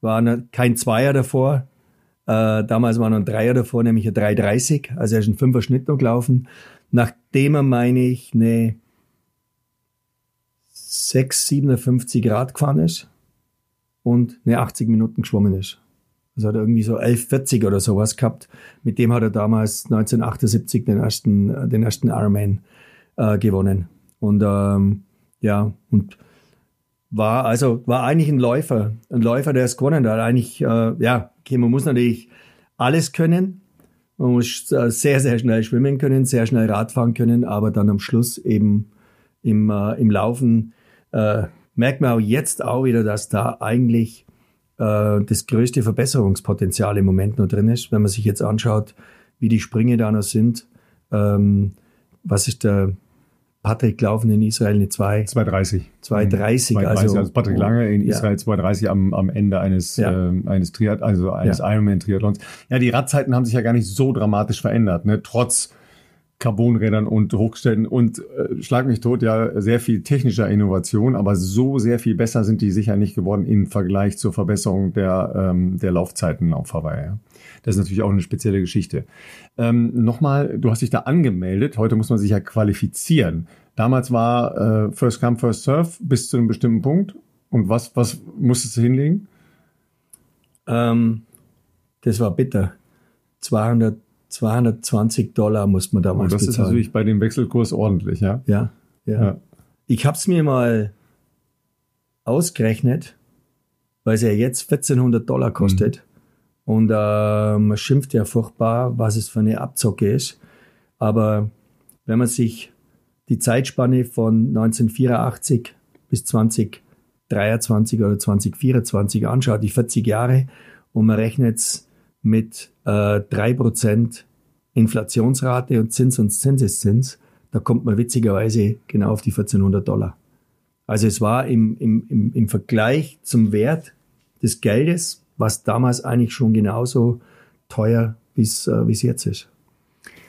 War ne, kein Zweier davor, äh, damals war noch ein Dreier davor, nämlich ein 3,30. Also er ist ein Fünfer Schnitt noch gelaufen. Nachdem er, meine ich, eine 6,57 Grad gefahren ist und eine 80 Minuten geschwommen ist. Also hat er irgendwie so 11,40 oder sowas gehabt. Mit dem hat er damals 1978 den ersten, den ersten Ironman äh, gewonnen. Und ähm, ja, und war also war eigentlich ein Läufer, ein Läufer, der es gewonnen hat. Eigentlich äh, ja, okay, man muss natürlich alles können. Man muss äh, sehr sehr schnell schwimmen können, sehr schnell Radfahren können, aber dann am Schluss eben im äh, im Laufen äh, merkt man auch jetzt auch wieder, dass da eigentlich äh, das größte Verbesserungspotenzial im Moment noch drin ist, wenn man sich jetzt anschaut, wie die Sprünge da noch sind. Ähm, was ist der Patrick Laufen in Israel eine 2. 230. 230. 230 also, also Patrick Lange in Israel ja. 230 am, am Ende eines, ja. äh, eines Triath also eines ja. Ironman-Triathlons. Ja, die Radzeiten haben sich ja gar nicht so dramatisch verändert, ne? Trotz Carbonrädern und Hochstellen und äh, schlag mich tot, ja, sehr viel technischer Innovation, aber so sehr viel besser sind die sicher nicht geworden im Vergleich zur Verbesserung der, ähm, der Laufzeiten auf Hawaii. Ja. Das ist natürlich auch eine spezielle Geschichte. Ähm, Nochmal, du hast dich da angemeldet. Heute muss man sich ja qualifizieren. Damals war äh, First Come, First Serve bis zu einem bestimmten Punkt. Und was, was musstest du hinlegen? Ähm, das war bitter. 200 220 Dollar muss man damals bezahlen. Und das bezahlen. ist natürlich bei dem Wechselkurs ordentlich, ja? Ja, ja. ja. Ich habe es mir mal ausgerechnet. weil es ja jetzt 1400 Dollar kostet. Mhm. Und äh, man schimpft ja furchtbar, was es für eine Abzocke ist. Aber wenn man sich die Zeitspanne von 1984 bis 2023 oder 2024 anschaut, die 40 Jahre, und man rechnet es mit äh, 3% Inflationsrate und Zins und Zinseszins, da kommt man witzigerweise genau auf die 1400 Dollar. Also es war im, im, im Vergleich zum Wert des Geldes was damals eigentlich schon genauso teuer wie es äh, jetzt ist.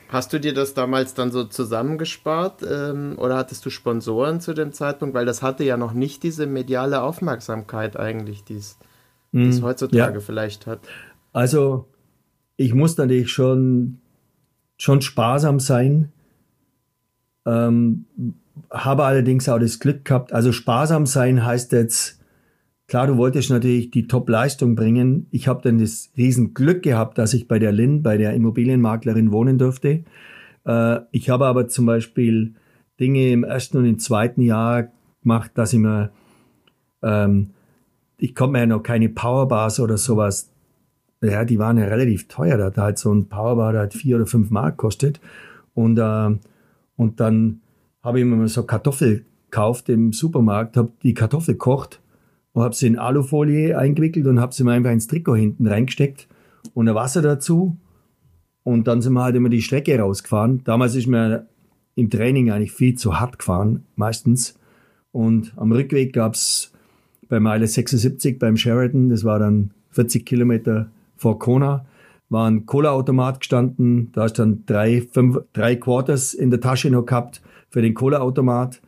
Hast du dir das damals dann so zusammengespart ähm, oder hattest du Sponsoren zu dem Zeitpunkt? Weil das hatte ja noch nicht diese mediale Aufmerksamkeit eigentlich, die es mm, heutzutage ja. vielleicht hat. Also ich muss natürlich schon, schon sparsam sein, ähm, habe allerdings auch das Glück gehabt. Also sparsam sein heißt jetzt Klar, du wolltest natürlich die Top-Leistung bringen. Ich habe dann das Riesenglück gehabt, dass ich bei der Lin, bei der Immobilienmaklerin wohnen durfte. Äh, ich habe aber zum Beispiel Dinge im ersten und im zweiten Jahr gemacht, dass ich mir, ähm, ich konnte mir ja noch keine Powerbars oder sowas, ja, die waren ja relativ teuer. Da hat halt so ein Powerbar, hat vier oder fünf Mark kostet. Und, äh, und dann habe ich mir so Kartoffel gekauft im Supermarkt, habe die Kartoffel gekocht und habe sie in Alufolie eingewickelt und habe sie mir einfach ins Trikot hinten reingesteckt und ein Wasser dazu. Und dann sind wir halt immer die Strecke rausgefahren. Damals ist mir im Training eigentlich viel zu hart gefahren, meistens. Und am Rückweg gab es bei Meile 76 beim Sheraton, das war dann 40 Kilometer vor Kona, war ein Cola-Automat gestanden. Da hast dann drei, fünf, drei Quarters in der Tasche noch gehabt für den Cola-Automat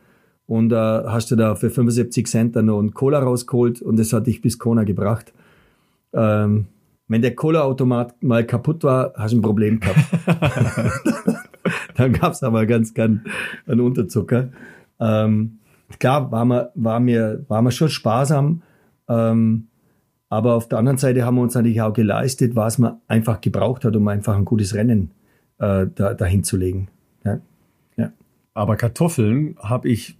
und äh, hast du da für 75 Cent dann noch einen Cola rausgeholt und das hat dich bis Kona gebracht. Ähm, wenn der Cola-Automat mal kaputt war, hast du ein Problem gehabt. (laughs) dann gab es aber ganz gern einen Unterzucker. Ähm, klar, war mir, war, mir, war mir schon sparsam, ähm, aber auf der anderen Seite haben wir uns natürlich auch geleistet, was man einfach gebraucht hat, um einfach ein gutes Rennen äh, da, dahin zu legen. Ja. Ja. Aber Kartoffeln habe ich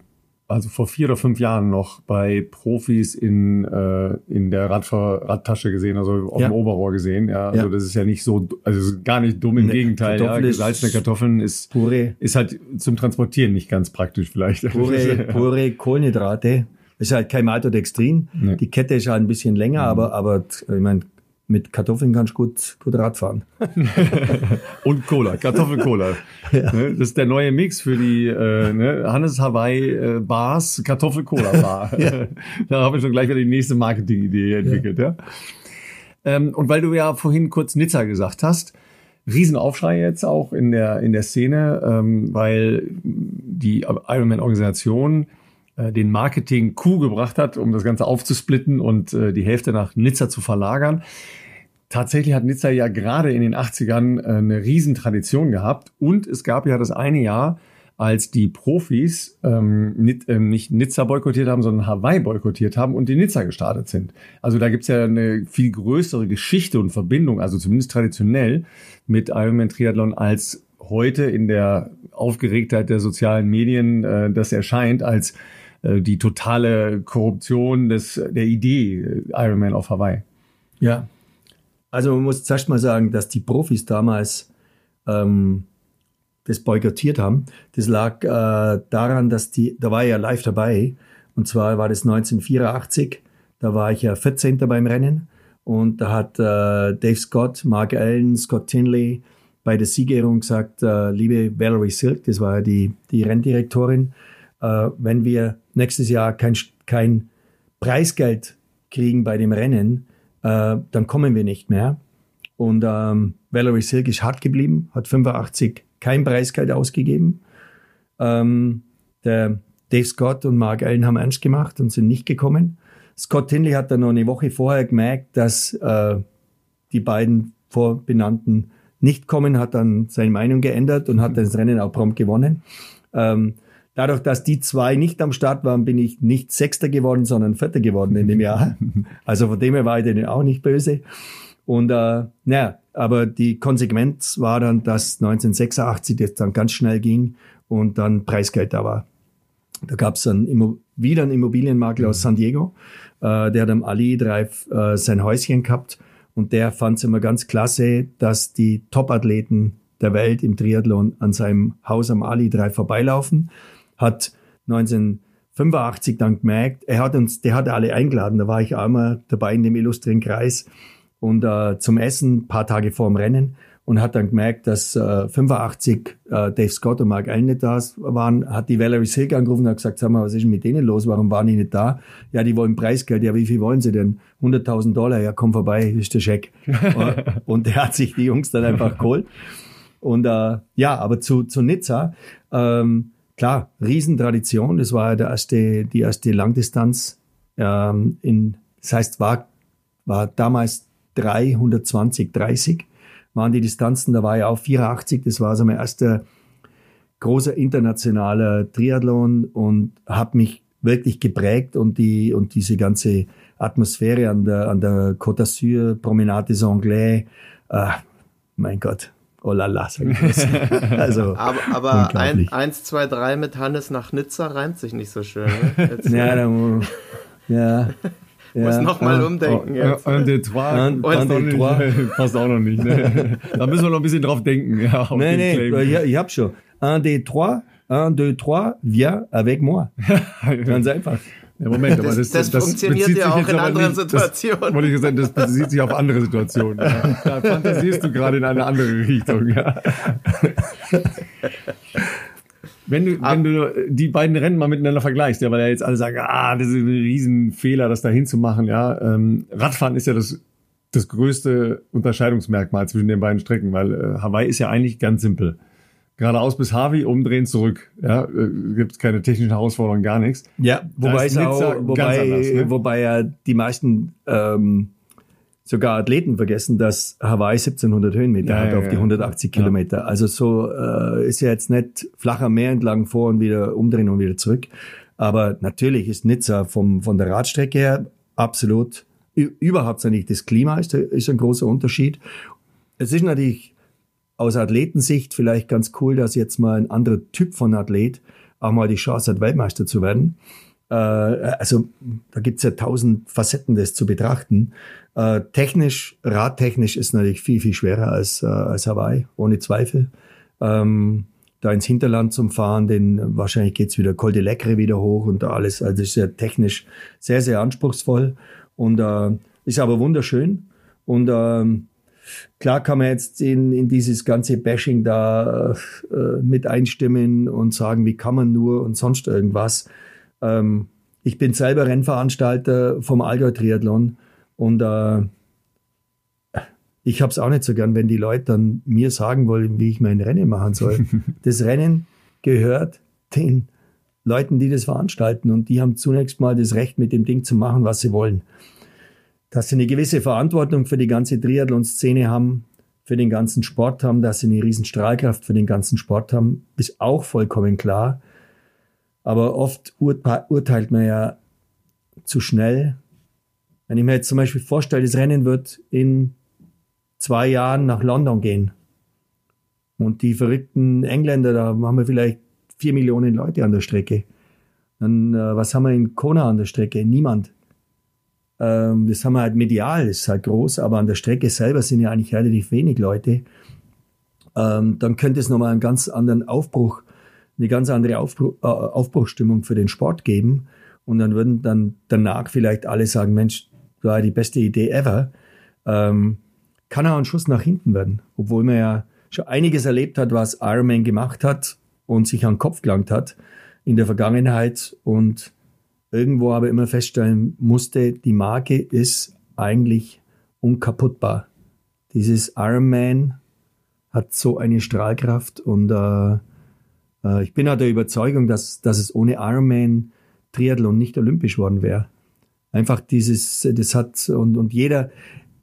also vor vier oder fünf Jahren noch bei Profis in, äh, in der Radfahr Radtasche gesehen, also auf ja. dem Oberrohr gesehen. Ja, also ja. das ist ja nicht so, also gar nicht dumm, im ne, Gegenteil. Kartoffel ja, gesalzene Kartoffeln ist, pure, ist halt zum Transportieren nicht ganz praktisch vielleicht. Pure (laughs) Kohlenhydrate. Ist halt kein Maltodextrin. Nee. Die Kette ist halt ein bisschen länger, mhm. aber, aber ich meine, mit Kartoffeln kannst du gut, gut Rad fahren. (laughs) und Cola, Kartoffel-Cola. (laughs) Ja. Ne, das ist der neue Mix für die äh, ne, Hannes Hawaii äh, Bars Kartoffel-Cola Bar. (laughs) Ja. da haben wir schon gleich wieder die nächste Marketing-Idee entwickelt. Ja. ja? Ähm, und weil du ja vorhin kurz Nizza gesagt hast, Riesenaufschrei jetzt auch in der, in der Szene, ähm, weil die Ironman-Organisation den Marketing-Coup gebracht hat, um das Ganze aufzusplitten und äh, die Hälfte nach Nizza zu verlagern. Tatsächlich hat Nizza ja gerade in den 80ern äh, eine Riesentradition gehabt und es gab ja das eine Jahr, als die Profis ähm, nicht, ähm, nicht Nizza boykottiert haben, sondern Hawaii boykottiert haben und in Nizza gestartet sind. Also da gibt's ja eine viel größere Geschichte und Verbindung, also zumindest traditionell mit Ironman Triathlon als heute in der Aufgeregtheit der sozialen Medien äh, das erscheint als äh, die totale Korruption des, der Idee äh, Iron Man auf Hawaii. Ja, also man muss zuerst mal sagen, dass die Profis damals ähm, das boykottiert haben. Das lag äh, daran, dass die, da war ich ja live dabei, und zwar war das 1984, da war ich ja 14. beim Rennen und da hat äh, Dave Scott, Mark Allen, Scott Tinley bei der Siegerehrung gesagt, äh, liebe Valerie Silk, das war ja die, die Renndirektorin, äh, wenn wir nächstes Jahr kein, kein Preisgeld kriegen bei dem Rennen, äh, dann kommen wir nicht mehr. Und ähm, Valerie Silk ist hart geblieben, hat 85 kein Preisgeld ausgegeben. Ähm, der Dave Scott und Mark Allen haben ernst gemacht und sind nicht gekommen. Scott Tinley hat dann noch eine Woche vorher gemerkt, dass äh, die beiden vorbenannten nicht kommen, hat dann seine Meinung geändert und hat das Rennen auch prompt gewonnen. Ähm, Dadurch, dass die zwei nicht am Start waren, bin ich nicht Sechster geworden, sondern Vierter geworden in dem Jahr. (laughs) Also von dem her war ich denen auch nicht böse. Und äh, naja, aber die Konsequenz war dann, dass 1986 das dann ganz schnell ging und dann Preisgeld da war. Da gab es einen, wieder einen Immobilienmakler aus San Diego, äh, der hat am Ali Drive äh, sein Häuschen gehabt und der fand es immer ganz klasse, dass die Top-Athleten der Welt im Triathlon an seinem Haus am Ali Drive vorbeilaufen. Hat 1985 dann gemerkt, er hat uns, der hat alle eingeladen, da war ich auch immer dabei in dem illustren Kreis und äh, zum Essen, paar Tage vor dem Rennen und hat dann gemerkt, dass äh, 85 äh, Dave Scott und Mark Allen nicht da waren, hat die Valerie Silk angerufen und hat gesagt, sag mal, was ist denn mit denen los, warum waren die nicht da? Ja, die wollen Preisgeld, ja, wie viel wollen sie denn? 100.000 Dollar, ja, komm vorbei, ist der Scheck. (laughs) und der hat sich die Jungs dann einfach geholt. Und äh, ja, aber zu, zu Nizza, ähm, klar, Riesentradition, das war der erste, die erste Langdistanz ähm, in, das heißt, war, war damals 320, 30 waren die Distanzen, da war ich auch 84, das war so mein erster großer internationaler Triathlon und hat mich wirklich geprägt und die und diese ganze Atmosphäre an der an der Côte d'Azur, Promenade des Anglais, äh, mein Gott, oh la la, sag ich (laughs) Also, aber aber ein, eins, zwei, drei mit Hannes nach Nizza reimt sich nicht so schön. Ne? ja, da, ja, (laughs) ja, Muss nochmal ah, umdenken oh, jetzt. Un, deux, trois. Un, un, deux, trois. (laughs) Passt auch noch nicht. Ne? Da müssen wir noch ein bisschen drauf denken. Ja, nee, nee, ich, ich hab schon. Un, deux, trois. Un, deux, trois. Viens avec moi. Ganz einfach. Ja, Moment, aber das, das, das funktioniert ja auch in anderen nicht, Situationen. Das, wollte ich sagen, das bezieht sich auf andere Situationen. Ja. (laughs) Da fantasierst du gerade in eine andere Richtung. Ja. Wenn du, wenn du die beiden Rennen mal miteinander vergleichst, ja, weil ja jetzt alle sagen, ah, das ist ein Riesenfehler, das da hinzumachen, ja. Ähm, Radfahren ist ja das, das größte Unterscheidungsmerkmal zwischen den beiden Strecken, weil äh, Hawaii ist ja eigentlich ganz simpel. Geradeaus bis Harvey, umdrehen zurück. Ja, äh, gibt keine technischen Herausforderungen, gar nichts. Ja, wobei es auch, wobei, anders, ne? wobei ja die meisten ähm, sogar Athleten vergessen, dass Hawaii 1700 Höhenmeter ja, hat ja, auf die 180 ja. Kilometer. Also so äh, ist ja jetzt nicht flacher Meer entlang vor und wieder umdrehen und wieder zurück. Aber natürlich ist Nizza vom, von der Radstrecke her absolut, überhaupt nicht das Klima ist, ist ein großer Unterschied. Es ist natürlich aus Athletensicht vielleicht ganz cool, dass jetzt mal ein anderer Typ von Athlet auch mal die Chance hat, Weltmeister zu werden. Äh, also da gibt's ja tausend Facetten, das zu betrachten. Äh, technisch, radtechnisch ist natürlich viel, viel schwerer als, äh, als Hawaii, ohne Zweifel. Ähm, da ins Hinterland zum Fahren, denn wahrscheinlich geht's wieder Col de Lecre wieder hoch und alles. Also ist ja technisch sehr, sehr anspruchsvoll und äh, ist aber wunderschön. Und ähm, klar kann man jetzt in, in dieses ganze Bashing da äh, mit einstimmen und sagen, wie kann man nur und sonst irgendwas. Ähm, ich bin selber Rennveranstalter vom Allgäu Triathlon und äh, ich habe es auch nicht so gern, wenn die Leute dann mir sagen wollen, wie ich mein Rennen machen soll. (laughs) das Rennen gehört den Leuten, die das veranstalten und die haben zunächst mal das Recht, mit dem Ding zu machen, was sie wollen. Dass sie eine gewisse Verantwortung für die ganze Triathlon-Szene haben, für den ganzen Sport haben, dass sie eine riesen Strahlkraft für den ganzen Sport haben, ist auch vollkommen klar. Aber oft urteilt man ja zu schnell wenn ich mir jetzt zum Beispiel vorstelle, das Rennen wird in zwei Jahren nach London gehen. Und die verrückten Engländer, da haben wir vielleicht vier Millionen Leute an der Strecke. Dann, äh, was haben wir in Kona an der Strecke? Niemand. Ähm, das haben wir halt medial, ist halt groß, aber an der Strecke selber sind ja eigentlich relativ wenig Leute. Ähm, dann könnte es nochmal einen ganz anderen Aufbruch, eine ganz andere Aufbruch, äh, Aufbruchstimmung für den Sport geben. Und dann würden dann danach vielleicht alle sagen, Mensch, war die beste Idee ever, ähm, kann auch ein Schuss nach hinten werden. Obwohl man ja schon einiges erlebt hat, was Iron Man gemacht hat und sich an den Kopf gelangt hat in der Vergangenheit und irgendwo aber immer feststellen musste, die Marke ist eigentlich unkaputtbar. Dieses Iron Man hat so eine Strahlkraft und äh, äh, ich bin auch der Überzeugung, dass, dass es ohne Iron Man Triathlon nicht olympisch worden wäre. Einfach dieses, das hat, und, und jeder,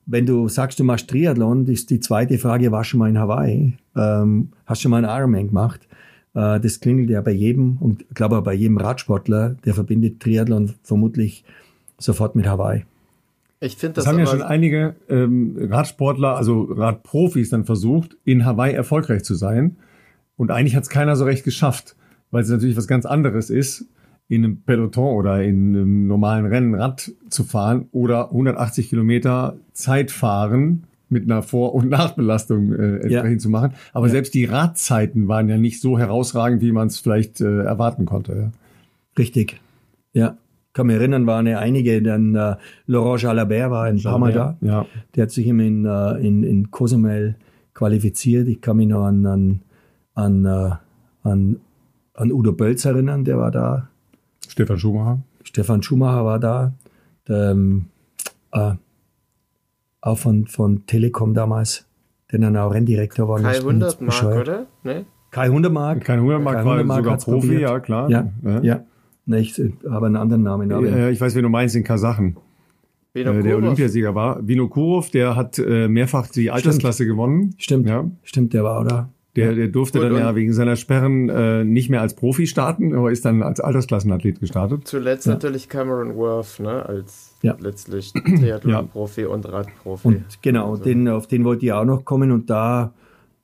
wenn du sagst, du machst Triathlon, ist die zweite Frage, warst du mal in Hawaii? Ähm, hast du mal einen Ironman gemacht? Äh, das klingelt ja bei jedem und glaube auch bei jedem Radsportler, der verbindet Triathlon vermutlich sofort mit Hawaii. Ich finde das, das haben ja schon einige ähm, Radsportler, also Radprofis dann versucht, in Hawaii erfolgreich zu sein. Und eigentlich hat es keiner so recht geschafft, weil es natürlich was ganz anderes ist in einem Peloton oder in einem normalen Rennen Rad zu fahren oder 180 Kilometer Zeit fahren mit einer Vor- und Nachbelastung äh, entsprechend ja. zu machen. Aber ja. selbst die Radzeiten waren ja nicht so herausragend, wie man es vielleicht äh, erwarten konnte. Ja. Richtig. Ja. Kann mich erinnern, waren ja einige, dann äh, Laurent Jalabert war ein paar Mal da. Ja. Der hat sich immer in, äh, in, in Cozumel qualifiziert. Ich kann mich noch an, an, an, äh, an, an Udo Bölz erinnern, der war da. Stefan Schumacher. Stefan Schumacher war da. Der, ähm, äh, auch von, von Telekom damals, der dann auch Renndirektor war. Kai 100 Mark, oder? Nee? Kai 100 Mark. Kai 100 Mark, Kai 100 Mark sogar Profi, probiert. ja klar. Ja, ja. ja. Nee, ich habe einen anderen Namen. Aber ich weiß, wen du meinst, in Kasachen. Äh, der Olympiasieger war. Vino Kurov, der hat äh, mehrfach die Altersklasse Stimmt. gewonnen. Stimmt, ja. Stimmt, der war, oder? Der, der durfte und, dann ja wegen seiner Sperren äh, nicht mehr als Profi starten, aber ist dann als Altersklassenathlet gestartet. Zuletzt ja. natürlich Cameron Worth, ne, als ja. letztlich (clears throat) Triathlon-Profi und Radprofi. Und genau, also. den, auf den wollte ich auch noch kommen und da,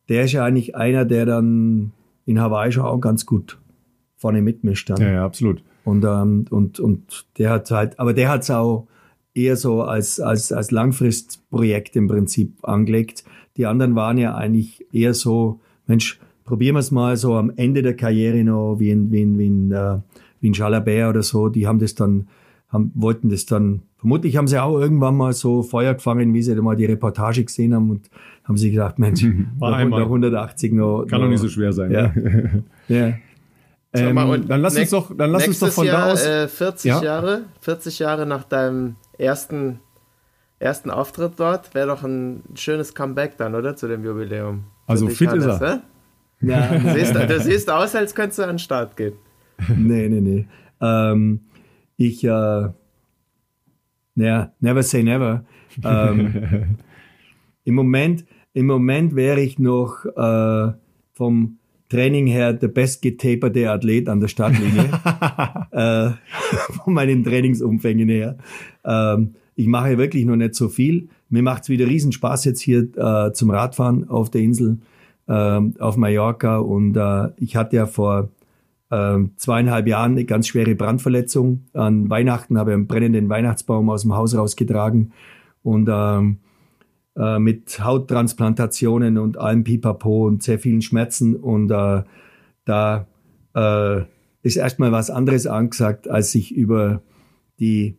der ist ja eigentlich einer, der dann in Hawaii schon auch ganz gut vorne mitmischt. Dann. Ja, ja, absolut. Und, ähm, und, und der hat halt, aber der hat es auch eher so als, als, als Langfristprojekt im Prinzip angelegt. Die anderen waren ja eigentlich eher so, Mensch, probieren wir es mal so am Ende der Karriere noch, wie in, wie in, wie in, äh, wie in Jalabert oder so. Die haben das dann, haben, wollten das dann, vermutlich haben sie auch irgendwann mal so Feuer gefangen, wie sie da mal die Reportage gesehen haben und haben sich gedacht, Mensch, War nach, nach 180 noch. Kann doch nicht so schwer sein. Ja. Ne? (laughs) ja. Ähm, mal, dann lass uns doch, dann lass uns doch von Jahr, da aus. Äh, 40 ja? Jahre, 40 Jahre nach deinem ersten, ersten Auftritt dort, wäre doch ein schönes Comeback dann, oder? Zu dem Jubiläum. Also fit ist er. Äh? Ja. Du, siehst, du siehst aus, als könntest du an den Start gehen. Nee, nee, nee. Ähm, ich, äh, naja, never say never. Ähm, (laughs) Im Moment, im Moment wäre ich noch äh, vom Training her der bestgetaperte Athlet an der Startlinie. (laughs) äh, von meinen Trainingsumfängen her. Ähm, ich mache wirklich noch nicht so viel. Mir macht es wieder riesen Spaß jetzt hier äh, zum Radfahren auf der Insel, äh, auf Mallorca. Und äh, ich hatte ja vor äh, zweieinhalb Jahren eine ganz schwere Brandverletzung. An Weihnachten habe ich einen brennenden Weihnachtsbaum aus dem Haus rausgetragen. Und ähm, äh, mit Hauttransplantationen und allem Pipapo und sehr vielen Schmerzen. Und äh, da äh, ist erstmal was anderes angesagt, als sich über die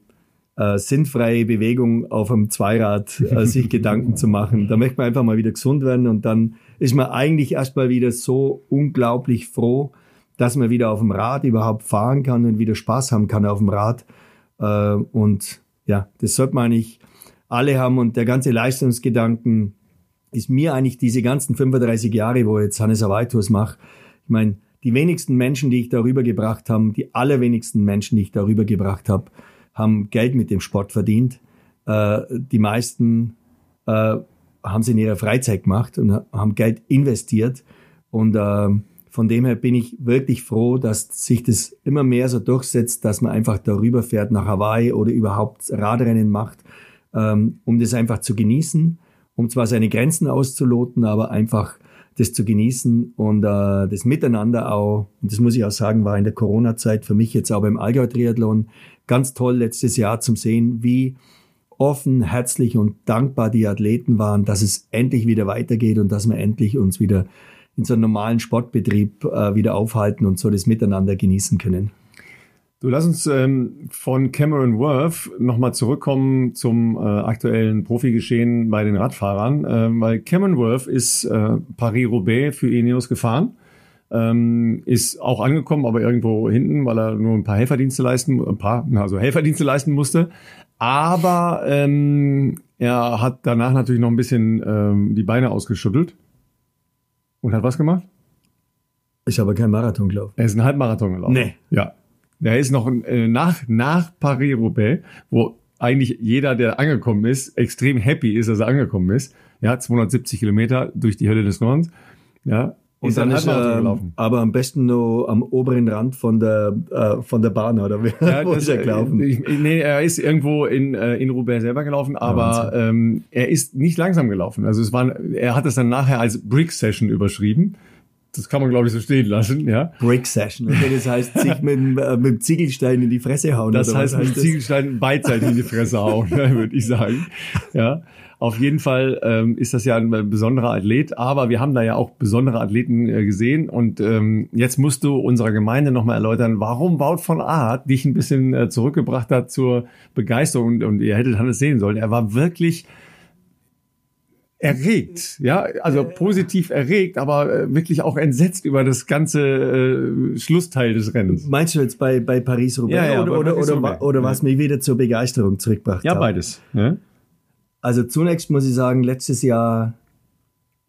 äh, sinnfreie Bewegung auf einem Zweirad äh, (laughs) sich Gedanken zu machen. Da möchte man einfach mal wieder gesund werden und dann ist man eigentlich erstmal wieder so unglaublich froh, dass man wieder auf dem Rad überhaupt fahren kann und wieder Spaß haben kann auf dem Rad. Äh, und ja, das sollte man eigentlich alle haben und der ganze Leistungsgedanken ist mir eigentlich diese ganzen 35 Jahre, wo ich jetzt Hannes Hawaii Tours mache, ich meine, die wenigsten Menschen, die ich darüber gebracht habe, die allerwenigsten Menschen, die ich darüber gebracht habe, haben Geld mit dem Sport verdient. Äh, die meisten äh, haben sie in ihrer Freizeit gemacht und haben Geld investiert. Und äh, von dem her bin ich wirklich froh, dass sich das immer mehr so durchsetzt, dass man einfach darüber fährt nach Hawaii oder überhaupt Radrennen macht ähm, um das einfach zu genießen, um zwar seine Grenzen auszuloten, aber einfach das zu genießen und äh, das Miteinander auch, und das muss ich auch sagen, war in der Corona-Zeit für mich jetzt auch beim Allgäu-Triathlon ganz toll letztes Jahr zum sehen, wie offen, herzlich und dankbar die Athleten waren, dass es endlich wieder weitergeht und dass wir endlich uns wieder in so einem normalen Sportbetrieb äh, wieder aufhalten und so das Miteinander genießen können. Du lass uns ähm, von Cameron Worth nochmal zurückkommen zum äh, aktuellen Profigeschehen bei den Radfahrern, äh, weil Cameron Worth ist äh, Paris-Roubaix für Ineos gefahren, ähm, ist auch angekommen, aber irgendwo hinten, weil er nur ein paar Helferdienste leisten, ein paar, also Helferdienste leisten musste. Aber ähm, er hat danach natürlich noch ein bisschen ähm, die Beine ausgeschüttelt und hat was gemacht? Ich habe keinen Marathon gelaufen. Er ist einen Halbmarathon gelaufen. Nee. Ja. Der ist noch äh, nach, nach Paris-Roubaix, wo eigentlich jeder, der angekommen ist, extrem happy ist, dass er angekommen ist. Ja, 270 Kilometer durch die Hölle des Nordens. Ja, und dann, dann ist er gelaufen. aber am besten nur am oberen Rand von der äh, von der Bahn oder wie ja, (laughs) wo ist er gelaufen? Ich, nee, er ist irgendwo in äh, in Roubaix selber gelaufen, aber ja, ähm, er ist nicht langsam gelaufen. Also es war er hat es dann nachher als Brick Session überschrieben das kann man, glaube ich, so stehen lassen, ja. Brick Session. Okay, das heißt, sich (laughs) mit, äh, mit dem Ziegelstein in die Fresse hauen. Das heißt, mit dem Ziegelstein beidseitig in die Fresse hauen, (laughs) würde ich sagen. Ja. Auf jeden Fall ähm, ist das ja ein besonderer Athlet, aber wir haben da ja auch besondere Athleten äh, gesehen und ähm, jetzt musst du unserer Gemeinde nochmal erläutern, warum Wout von Art dich ein bisschen äh, zurückgebracht hat zur Begeisterung und, und ihr hättet Hannes sehen sollen. Er war wirklich erregt, ja, also positiv erregt, aber äh, wirklich auch entsetzt über das ganze äh, Schlussteil des Rennens. Meinst du jetzt bei, bei Paris-Roubaix Ja, ja, oder, oder, oder, oder was mich wieder zur Begeisterung zurückgebracht Ja, hat? beides. Ne? Also zunächst muss ich sagen, letztes Jahr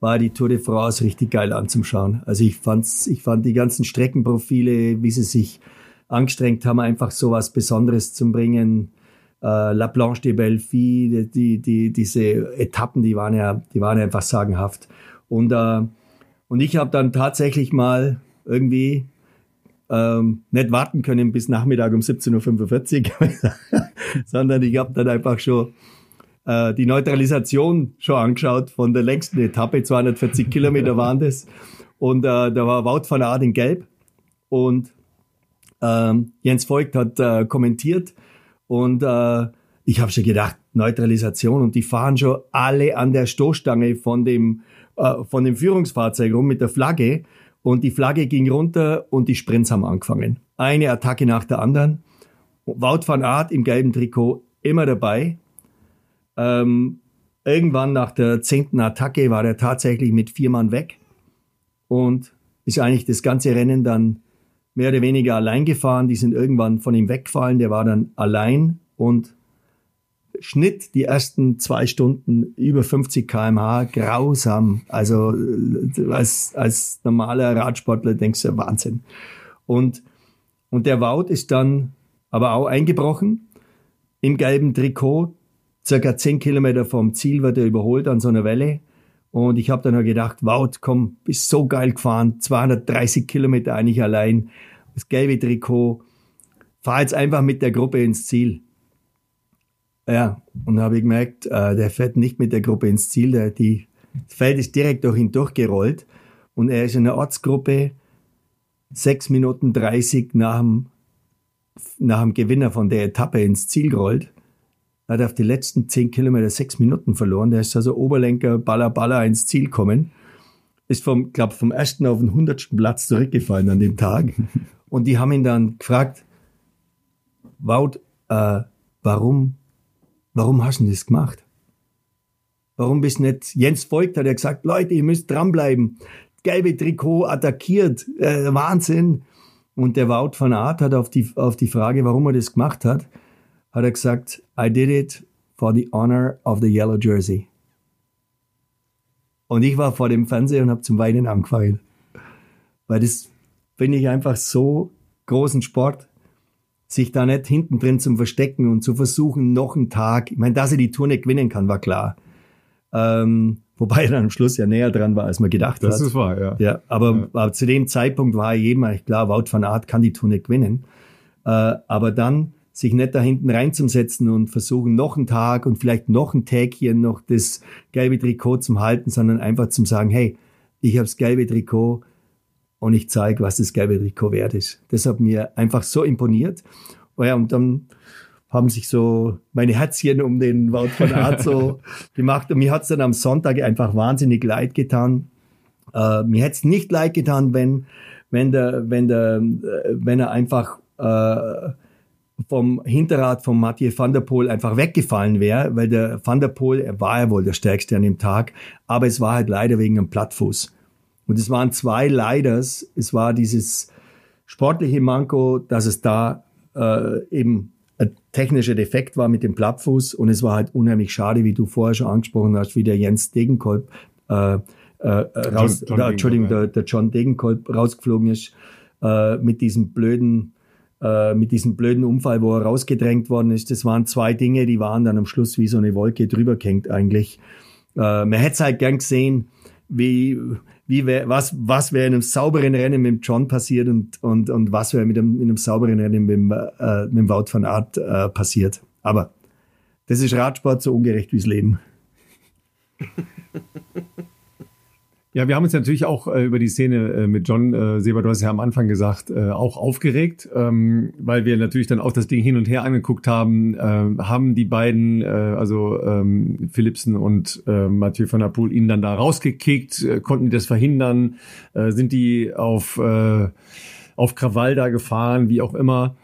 war die Tour de France richtig geil anzuschauen. Also ich fand's, ich fand die ganzen Streckenprofile, wie sie sich angestrengt haben, einfach so was Besonderes zu bringen. Äh, La Planche de Belleville, die, die, die, diese Etappen, die waren ja, die waren einfach sagenhaft. Und, äh, und ich habe dann tatsächlich mal irgendwie ähm, nicht warten können bis Nachmittag um 17.45 Uhr, (laughs) sondern ich habe dann einfach schon äh, die Neutralisation schon angeschaut von der längsten Etappe, 240 Kilometer waren das. Und äh, da war Wout van Aert in Gelb und ähm, Jens Voigt hat äh, kommentiert und äh, ich habe schon gedacht, Neutralisation und die fahren schon alle an der Stoßstange von dem, äh, von dem Führungsfahrzeug rum mit der Flagge und die Flagge ging runter und die Sprints haben angefangen. Eine Attacke nach der anderen. Wout van Aert im gelben Trikot immer dabei. Ähm, irgendwann nach der zehnten Attacke war er tatsächlich mit vier Mann weg und ist eigentlich das ganze Rennen dann mehr oder weniger allein gefahren. Die sind irgendwann von ihm weggefallen. Der war dann allein und Schnitt die ersten zwei Stunden über 50 km/h grausam. Also als, als normaler Radsportler denkst du, Wahnsinn. Und, und der Wout ist dann aber auch eingebrochen im gelben Trikot. Circa 10 Kilometer vom Ziel wird er überholt an so einer Welle. Und ich habe dann auch gedacht, Wout, komm, bist so geil gefahren, 230 Kilometer eigentlich allein, das gelbe Trikot, fahr jetzt einfach mit der Gruppe ins Ziel. Ja, und dann habe ich gemerkt, äh, der fährt nicht mit der Gruppe ins Ziel, der, die, das Feld ist direkt durch ihn durchgerollt. Und er ist in der Ortsgruppe 6 Minuten 30 nach dem, nach dem Gewinner von der Etappe ins Ziel gerollt hat auf die letzten zehn Kilometer sechs Minuten verloren. Der ist also Oberlenker, Baller, Baller ins Ziel gekommen. Ist vom, glaub, vom ersten auf den hundertsten Platz zurückgefallen an dem Tag. (laughs) Und die haben ihn dann gefragt, Wout, äh, warum, warum hast du das gemacht? Warum bist du nicht, Jens Voigt hat ja gesagt, Leute, ihr müsst dranbleiben. Gelbe Trikot attackiert, äh, Wahnsinn. Und der Wout van Aert hat auf die, auf die Frage, warum er das gemacht hat, hat er gesagt, I did it for the honor of the yellow jersey. Und ich war vor dem Fernseher und habe zum Weinen angefangen. Weil das finde ich einfach so großen Sport, sich da nicht hinten drin zum Verstecken und zu versuchen, noch einen Tag, ich meine, dass er die Tour nicht gewinnen kann, war klar. Ähm, wobei er dann am Schluss ja näher dran war, als man gedacht Das hat. ist wahr, ja. Ja, aber, aber zu dem Zeitpunkt war jedem eigentlich klar, Wout van Aert kann die Tour nicht gewinnen. Äh, aber dann sich nicht da hinten reinzusetzen und versuchen, noch einen Tag und vielleicht noch ein Tägchen noch das gelbe Trikot zum halten, sondern einfach zum sagen, hey, ich habe das gelbe Trikot und ich zeige, was das gelbe Trikot wert ist. Das hat mir einfach so imponiert. Oh ja, und dann haben sich so meine Herzchen um den Wout van Aert so (laughs) gemacht. Und mir hat's dann am Sonntag einfach wahnsinnig leid getan. Äh, mir hätte es nicht leid getan, wenn, wenn, der, wenn, der, äh, wenn er einfach äh, vom Hinterrad von Mathieu van der Poel einfach weggefallen wäre, weil der Van der Poel, er war ja wohl der Stärkste an dem Tag, aber es war halt leider wegen einem Plattfuß. Und es waren zwei Leiders. Es war dieses sportliche Manko, dass es da äh, eben ein technischer Defekt war mit dem Plattfuß und es war halt unheimlich schade, wie du vorher schon angesprochen hast, wie der Jens Degenkolb äh, äh, raus, John der, Entschuldigung, Degenkolb, ja. der, der John Degenkolb rausgeflogen ist äh, mit diesem blöden äh, mit diesem blöden Unfall, wo er rausgedrängt worden ist. Das waren zwei Dinge, die waren dann am Schluss wie so eine Wolke drüber gehängt eigentlich. Äh, man hätte es halt gern gesehen, wie, wie wär, was, was wäre in einem sauberen Rennen mit John passiert und, und, und was wäre mit einem, in einem sauberen Rennen mit äh, mit dem Wout van Aert äh, passiert. Aber das ist Radsport so ungerecht wie's Leben. (laughs) Ja, wir haben uns natürlich auch äh, über die Szene äh, mit John äh, Seber, du hast ja am Anfang gesagt, äh, auch aufgeregt, ähm, weil wir natürlich dann auch das Ding hin und her angeguckt haben. Äh, haben die beiden, äh, also ähm, Philipsen und äh, Mathieu van der Poel, ihn dann da rausgekickt? Konnten die das verhindern? Sind die auf, auf Krawall da gefahren, wie auch immer?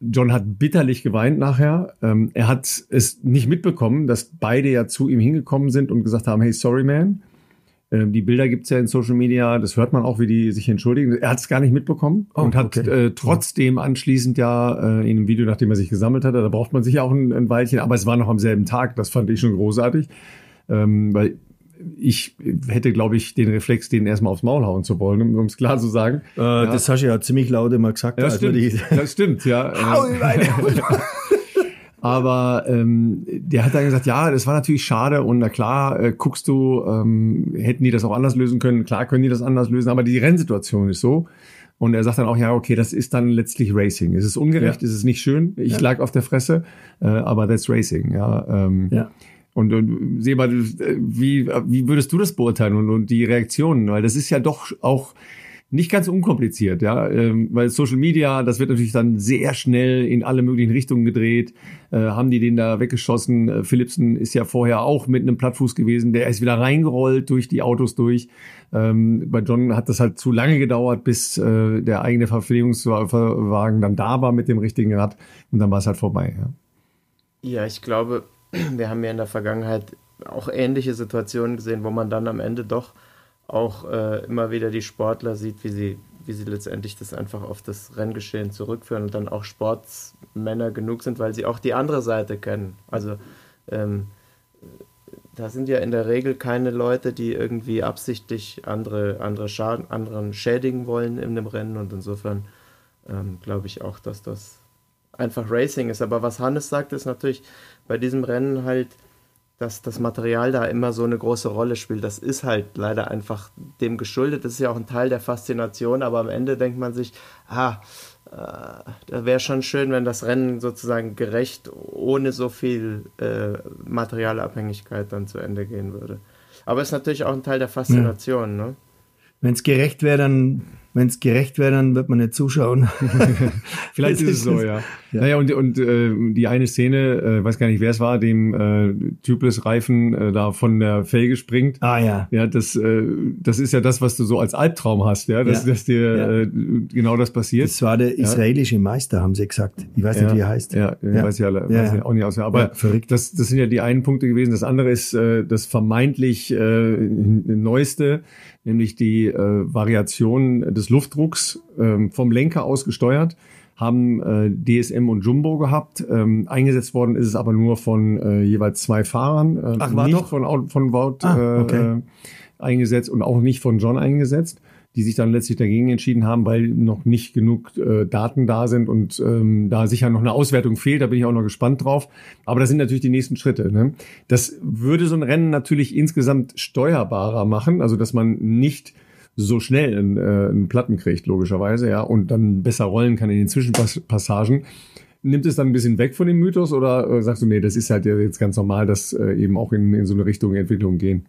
John hat bitterlich geweint nachher. Ähm, er hat es nicht mitbekommen, dass beide ja zu ihm hingekommen sind und gesagt haben, hey, sorry, man. Ähm, die Bilder gibt's ja in Social Media, das hört man auch, wie die sich entschuldigen. Er hat es gar nicht mitbekommen oh, und hat okay. äh, trotzdem anschließend ja äh, in einem Video, nachdem er sich gesammelt hat, da braucht man sich auch ein, ein Weilchen, aber es war noch am selben Tag, das fand ich schon großartig. Ähm, weil ich hätte, glaube ich, den Reflex, den erstmal aufs Maul hauen zu wollen, um es klar zu sagen. Äh, ja. Das hast du ja ziemlich laut immer gesagt. Ja, stimmt. das stimmt, ja. Hau (laughs) Aber ähm, der hat dann gesagt, ja, das war natürlich schade und na klar, äh, guckst du, ähm, hätten die das auch anders lösen können. Klar können die das anders lösen, aber die Rennsituation ist so. Und er sagt dann auch, ja, okay, das ist dann letztlich Racing. Es ist ungerecht, ja. es ist nicht schön. Ich ja. lag auf der Fresse, äh, aber that's Racing. Ja, ähm, ja. Und, und Seba, wie, wie würdest du das beurteilen und, und die Reaktionen? Weil das ist ja doch auch nicht ganz unkompliziert, ja, ähm, weil Social Media, das wird natürlich dann sehr schnell in alle möglichen Richtungen gedreht. Äh, haben die den da weggeschossen? Äh, Philipsen ist ja vorher auch mit einem Plattfuß gewesen, der ist wieder reingerollt durch die Autos durch. Ähm, bei John hat das halt zu lange gedauert, bis äh, der eigene Verpflegungswagen dann da war mit dem richtigen Rad und dann war es halt vorbei. Ja. ja, ich glaube, (clears throat) wir haben ja in der Vergangenheit auch ähnliche Situationen gesehen, wo man dann am Ende doch auch äh, immer wieder die Sportler sieht, wie sie, wie sie letztendlich das einfach auf das Renngeschehen zurückführen und dann auch Sportsmänner genug sind, weil sie auch die andere Seite kennen. Also ähm, da sind ja in der Regel keine Leute, die irgendwie absichtlich andere, andere Schaden, anderen schädigen wollen in dem Rennen und insofern ähm, glaube ich auch, dass das einfach Racing ist. Aber was Hannes sagt, ist natürlich bei diesem Rennen halt, dass das Material da immer so eine große Rolle spielt. Das ist halt leider einfach dem geschuldet. Das ist ja auch ein Teil der Faszination, aber am Ende denkt man sich, ah, äh, da wäre schon schön, wenn das Rennen sozusagen gerecht ohne so viel äh, Materialabhängigkeit dann zu Ende gehen würde. Aber es ist natürlich auch ein Teil der Faszination. Ja. Ne? Wenn es gerecht wäre, dann wenn es gerecht wäre, dann wird man nicht zuschauen. (laughs) (laughs) Vielleicht ist es so, ja. Ja. Naja, und, und äh, die eine Szene, äh, weiß gar nicht, wer es war, dem äh, Tubeless-Reifen äh, da von der Felge springt. Ah ja. Ja, das, äh, das ist ja das, was du so als Albtraum hast, ja, dass, ja. dass dir ja. äh, genau das passiert. Das war der israelische Meister, haben sie gesagt. Ich weiß nicht, wie er heißt. Ja, ja. weiß ja, weiß ja. auch nicht aus. Aber verrückt. Das, das sind ja die einen Punkte gewesen. Das andere ist äh, das vermeintlich äh, neueste nämlich die äh, Variation des Luftdrucks äh, vom Lenker aus gesteuert, haben äh, DSM und Jumbo gehabt. Ähm, eingesetzt worden ist es aber nur von äh, jeweils zwei Fahrern, äh, Ach, war nicht doch? von, von Wout ah, okay. äh, eingesetzt und auch nicht von John eingesetzt die sich dann letztlich dagegen entschieden haben, weil noch nicht genug äh, Daten da sind und ähm, da sicher noch eine Auswertung fehlt. Da bin ich auch noch gespannt drauf. Aber das sind natürlich die nächsten Schritte. Ne? Das würde so ein Rennen natürlich insgesamt steuerbarer machen, also dass man nicht so schnell einen, äh, einen Platten kriegt, logischerweise, ja, und dann besser rollen kann in den Zwischenpassagen. Nimmt es dann ein bisschen weg von dem Mythos oder äh, sagst du, nee, das ist halt jetzt ganz normal, dass äh, eben auch in, in so eine Richtung Entwicklung gehen?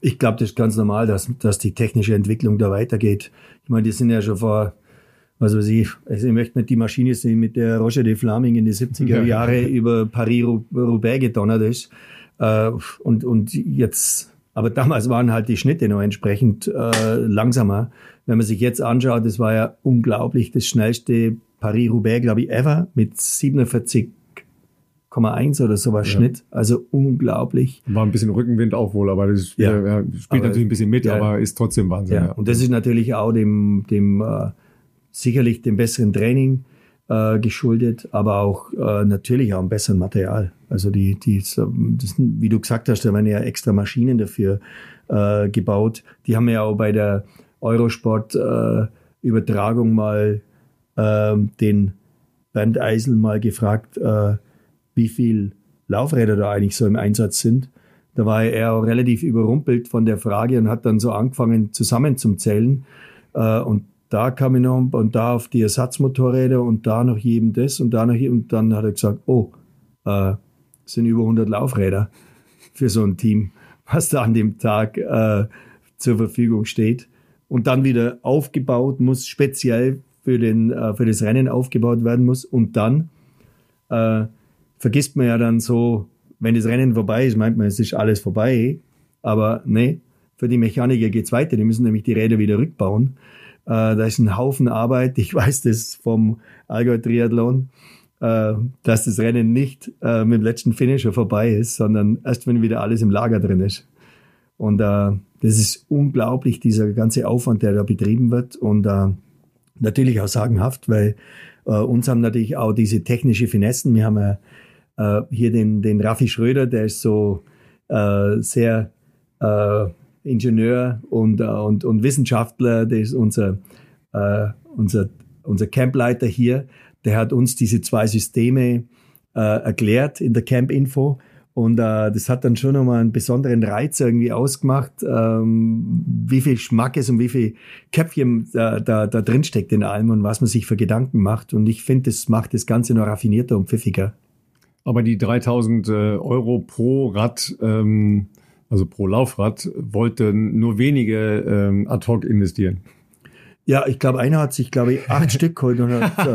Ich glaube, das ist ganz normal, dass, dass die technische Entwicklung da weitergeht. Ich meine, die sind ja schon vor, was weiß ich, also ich möchte nicht die Maschine sehen, mit der Roger de Flaming in die 70er Jahre über Paris-Roubaix gedonnert ist. Äh, und, und jetzt, aber damals waren halt die Schnitte noch entsprechend äh, langsamer. Wenn man sich jetzt anschaut, das war ja unglaublich, das schnellste Paris-Roubaix, glaube ich, ever mit 47 1,1 oder sowas ja. Schnitt. Also unglaublich. War ein bisschen Rückenwind auch wohl, aber das ja. äh, spielt aber, natürlich ein bisschen mit, ja. aber ist trotzdem Wahnsinn. Ja. Und das ist natürlich auch dem, dem äh, sicherlich dem besseren Training äh, geschuldet, aber auch äh, natürlich auch einem besseren Material. Also die, die das, wie du gesagt hast, da werden ja extra Maschinen dafür äh, gebaut. Die haben ja auch bei der Eurosport äh, Übertragung mal äh, den Bernd Eisel mal gefragt, äh, wie viel Laufräder da eigentlich so im Einsatz sind. Da war er auch relativ überrumpelt von der Frage und hat dann so angefangen zusammenzuzählen. Äh, und da kam ich noch und da auf die Ersatzmotorräder und da noch jedem das und da noch jedem. Und dann hat er gesagt, oh, äh, sind über 100 Laufräder (laughs) für so ein Team, was da an dem Tag äh, zur Verfügung steht und dann wieder aufgebaut muss, speziell für, den, äh, für das Rennen aufgebaut werden muss. Und dann äh, vergisst man ja dann so, wenn das Rennen vorbei ist, meint man, es ist alles vorbei. Aber nee, für die Mechaniker geht's weiter. Die müssen nämlich die Räder wieder rückbauen. Äh, da ist ein Haufen Arbeit. Ich (laughs) weiß das vom Allgäu Triathlon, äh, dass das Rennen nicht äh, mit dem letzten Finisher vorbei ist, sondern erst wenn wieder alles im Lager drin ist. Und das ist unglaublich, dieser ganze Aufwand, der da betrieben wird. Und natürlich auch sagenhaft, weil uns haben natürlich auch diese technische Finessen. Wir haben äh, hier den, den Raffi Schröder, der ist so sehr Ingenieur und, äh, und, und Wissenschaftler, der ist unser, äh, unser, unser Campleiter hier. Der hat uns diese zwei Systeme äh, erklärt in der Camp-Info. Und äh, das hat dann schon nochmal einen besonderen Reiz irgendwie ausgemacht, ähm, wie viel Schmackes und wie viel Köpfchen da, da, da drin steckt in allem und was man sich für Gedanken macht. Und ich finde, das macht das Ganze noch raffinierter und pfiffiger. Aber die 3000 äh, Euro pro Rad, ähm, also pro Laufrad, wollten nur wenige ähm, ad hoc investieren. Ja, ich glaube, einer hat sich, glaube ich, acht (laughs) Stück geholt und hat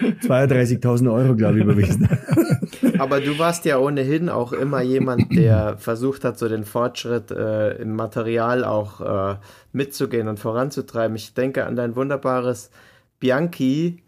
äh, 32.000 Euro, glaube ich, überwiesen. (laughs) Aber du warst ja ohnehin auch immer jemand, der (clears throat) versucht hat, so den Fortschritt äh, im Material auch äh, mitzugehen und voranzutreiben. Ich denke an dein wunderbares Bianchi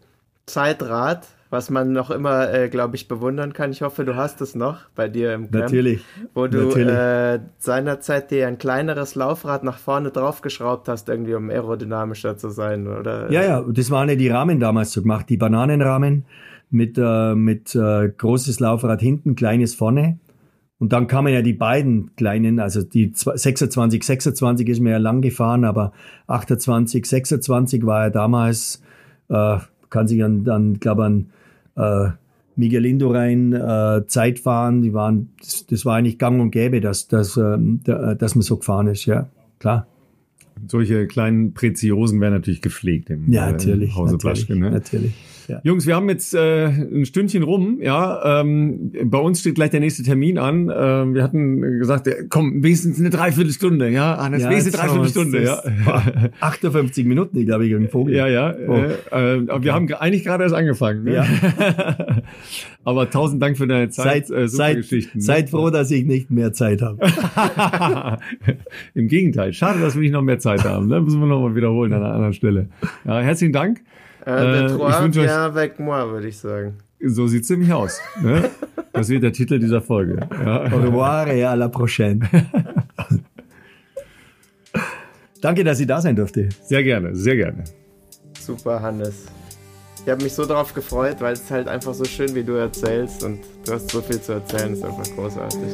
Zeitrad, was man noch immer, äh, glaube ich, bewundern kann. Ich hoffe, du hast es noch bei dir im Camp. Natürlich. Wo du natürlich. Äh, seinerzeit dir ein kleineres Laufrad nach vorne draufgeschraubt hast, irgendwie um aerodynamischer zu sein, oder? Ja, ja, das waren ja die Rahmen damals so gemacht, die Bananenrahmen mit, äh, mit äh, großes Laufrad hinten, kleines vorne. Und dann kamen ja die beiden kleinen, also die 26, 26 ist mir ja lang gefahren, aber 28, 26 war ja damals, äh, kann sich an, an glaube an äh, Miguel Indurain äh, Zeit fahren, die waren, das, das war eigentlich gang und gäbe, dass, dass, äh, dass man so gefahren ist, ja, klar. Solche kleinen Preziosen werden natürlich gepflegt im, ja, natürlich, äh, Hause natürlich, Plaschke, ne? natürlich. Ja. Jungs, wir haben jetzt äh, ein Stündchen rum. Ja, ähm, bei uns steht gleich der nächste Termin an. Ähm, wir hatten gesagt, ja, komm, wenigstens eine Dreiviertelstunde. Ja, Hannes, ja, wenigstens eine Dreiviertelstunde. Ja. 58 (laughs) Minuten, glaube ich, irgendwo. Ja, ja. Oh. Äh, äh, wir haben eigentlich gerade erst angefangen. Ne? Ja. (laughs) Aber tausend Dank für deine Zeit. Seid, äh, seid, Geschichten. Ne? Seid froh, dass ich nicht mehr Zeit habe. (laughs) Im Gegenteil. Schade, dass wir nicht noch mehr Zeit haben. Ne? Müssen wir noch mal wiederholen an einer anderen Stelle. Ja, herzlichen Dank. Äh, äh, trois ich bien avec moi, würde ich sagen. So sieht ziemlich aus. Ne? Das wird der Titel dieser Folge. Ja. Au revoir et à la prochaine. Danke, dass ich da sein durfte. Sehr gerne, sehr gerne. Super, Hannes. Ich habe mich so darauf gefreut, weil es halt einfach so schön, wie du erzählst und du hast so viel zu erzählen, ist einfach großartig.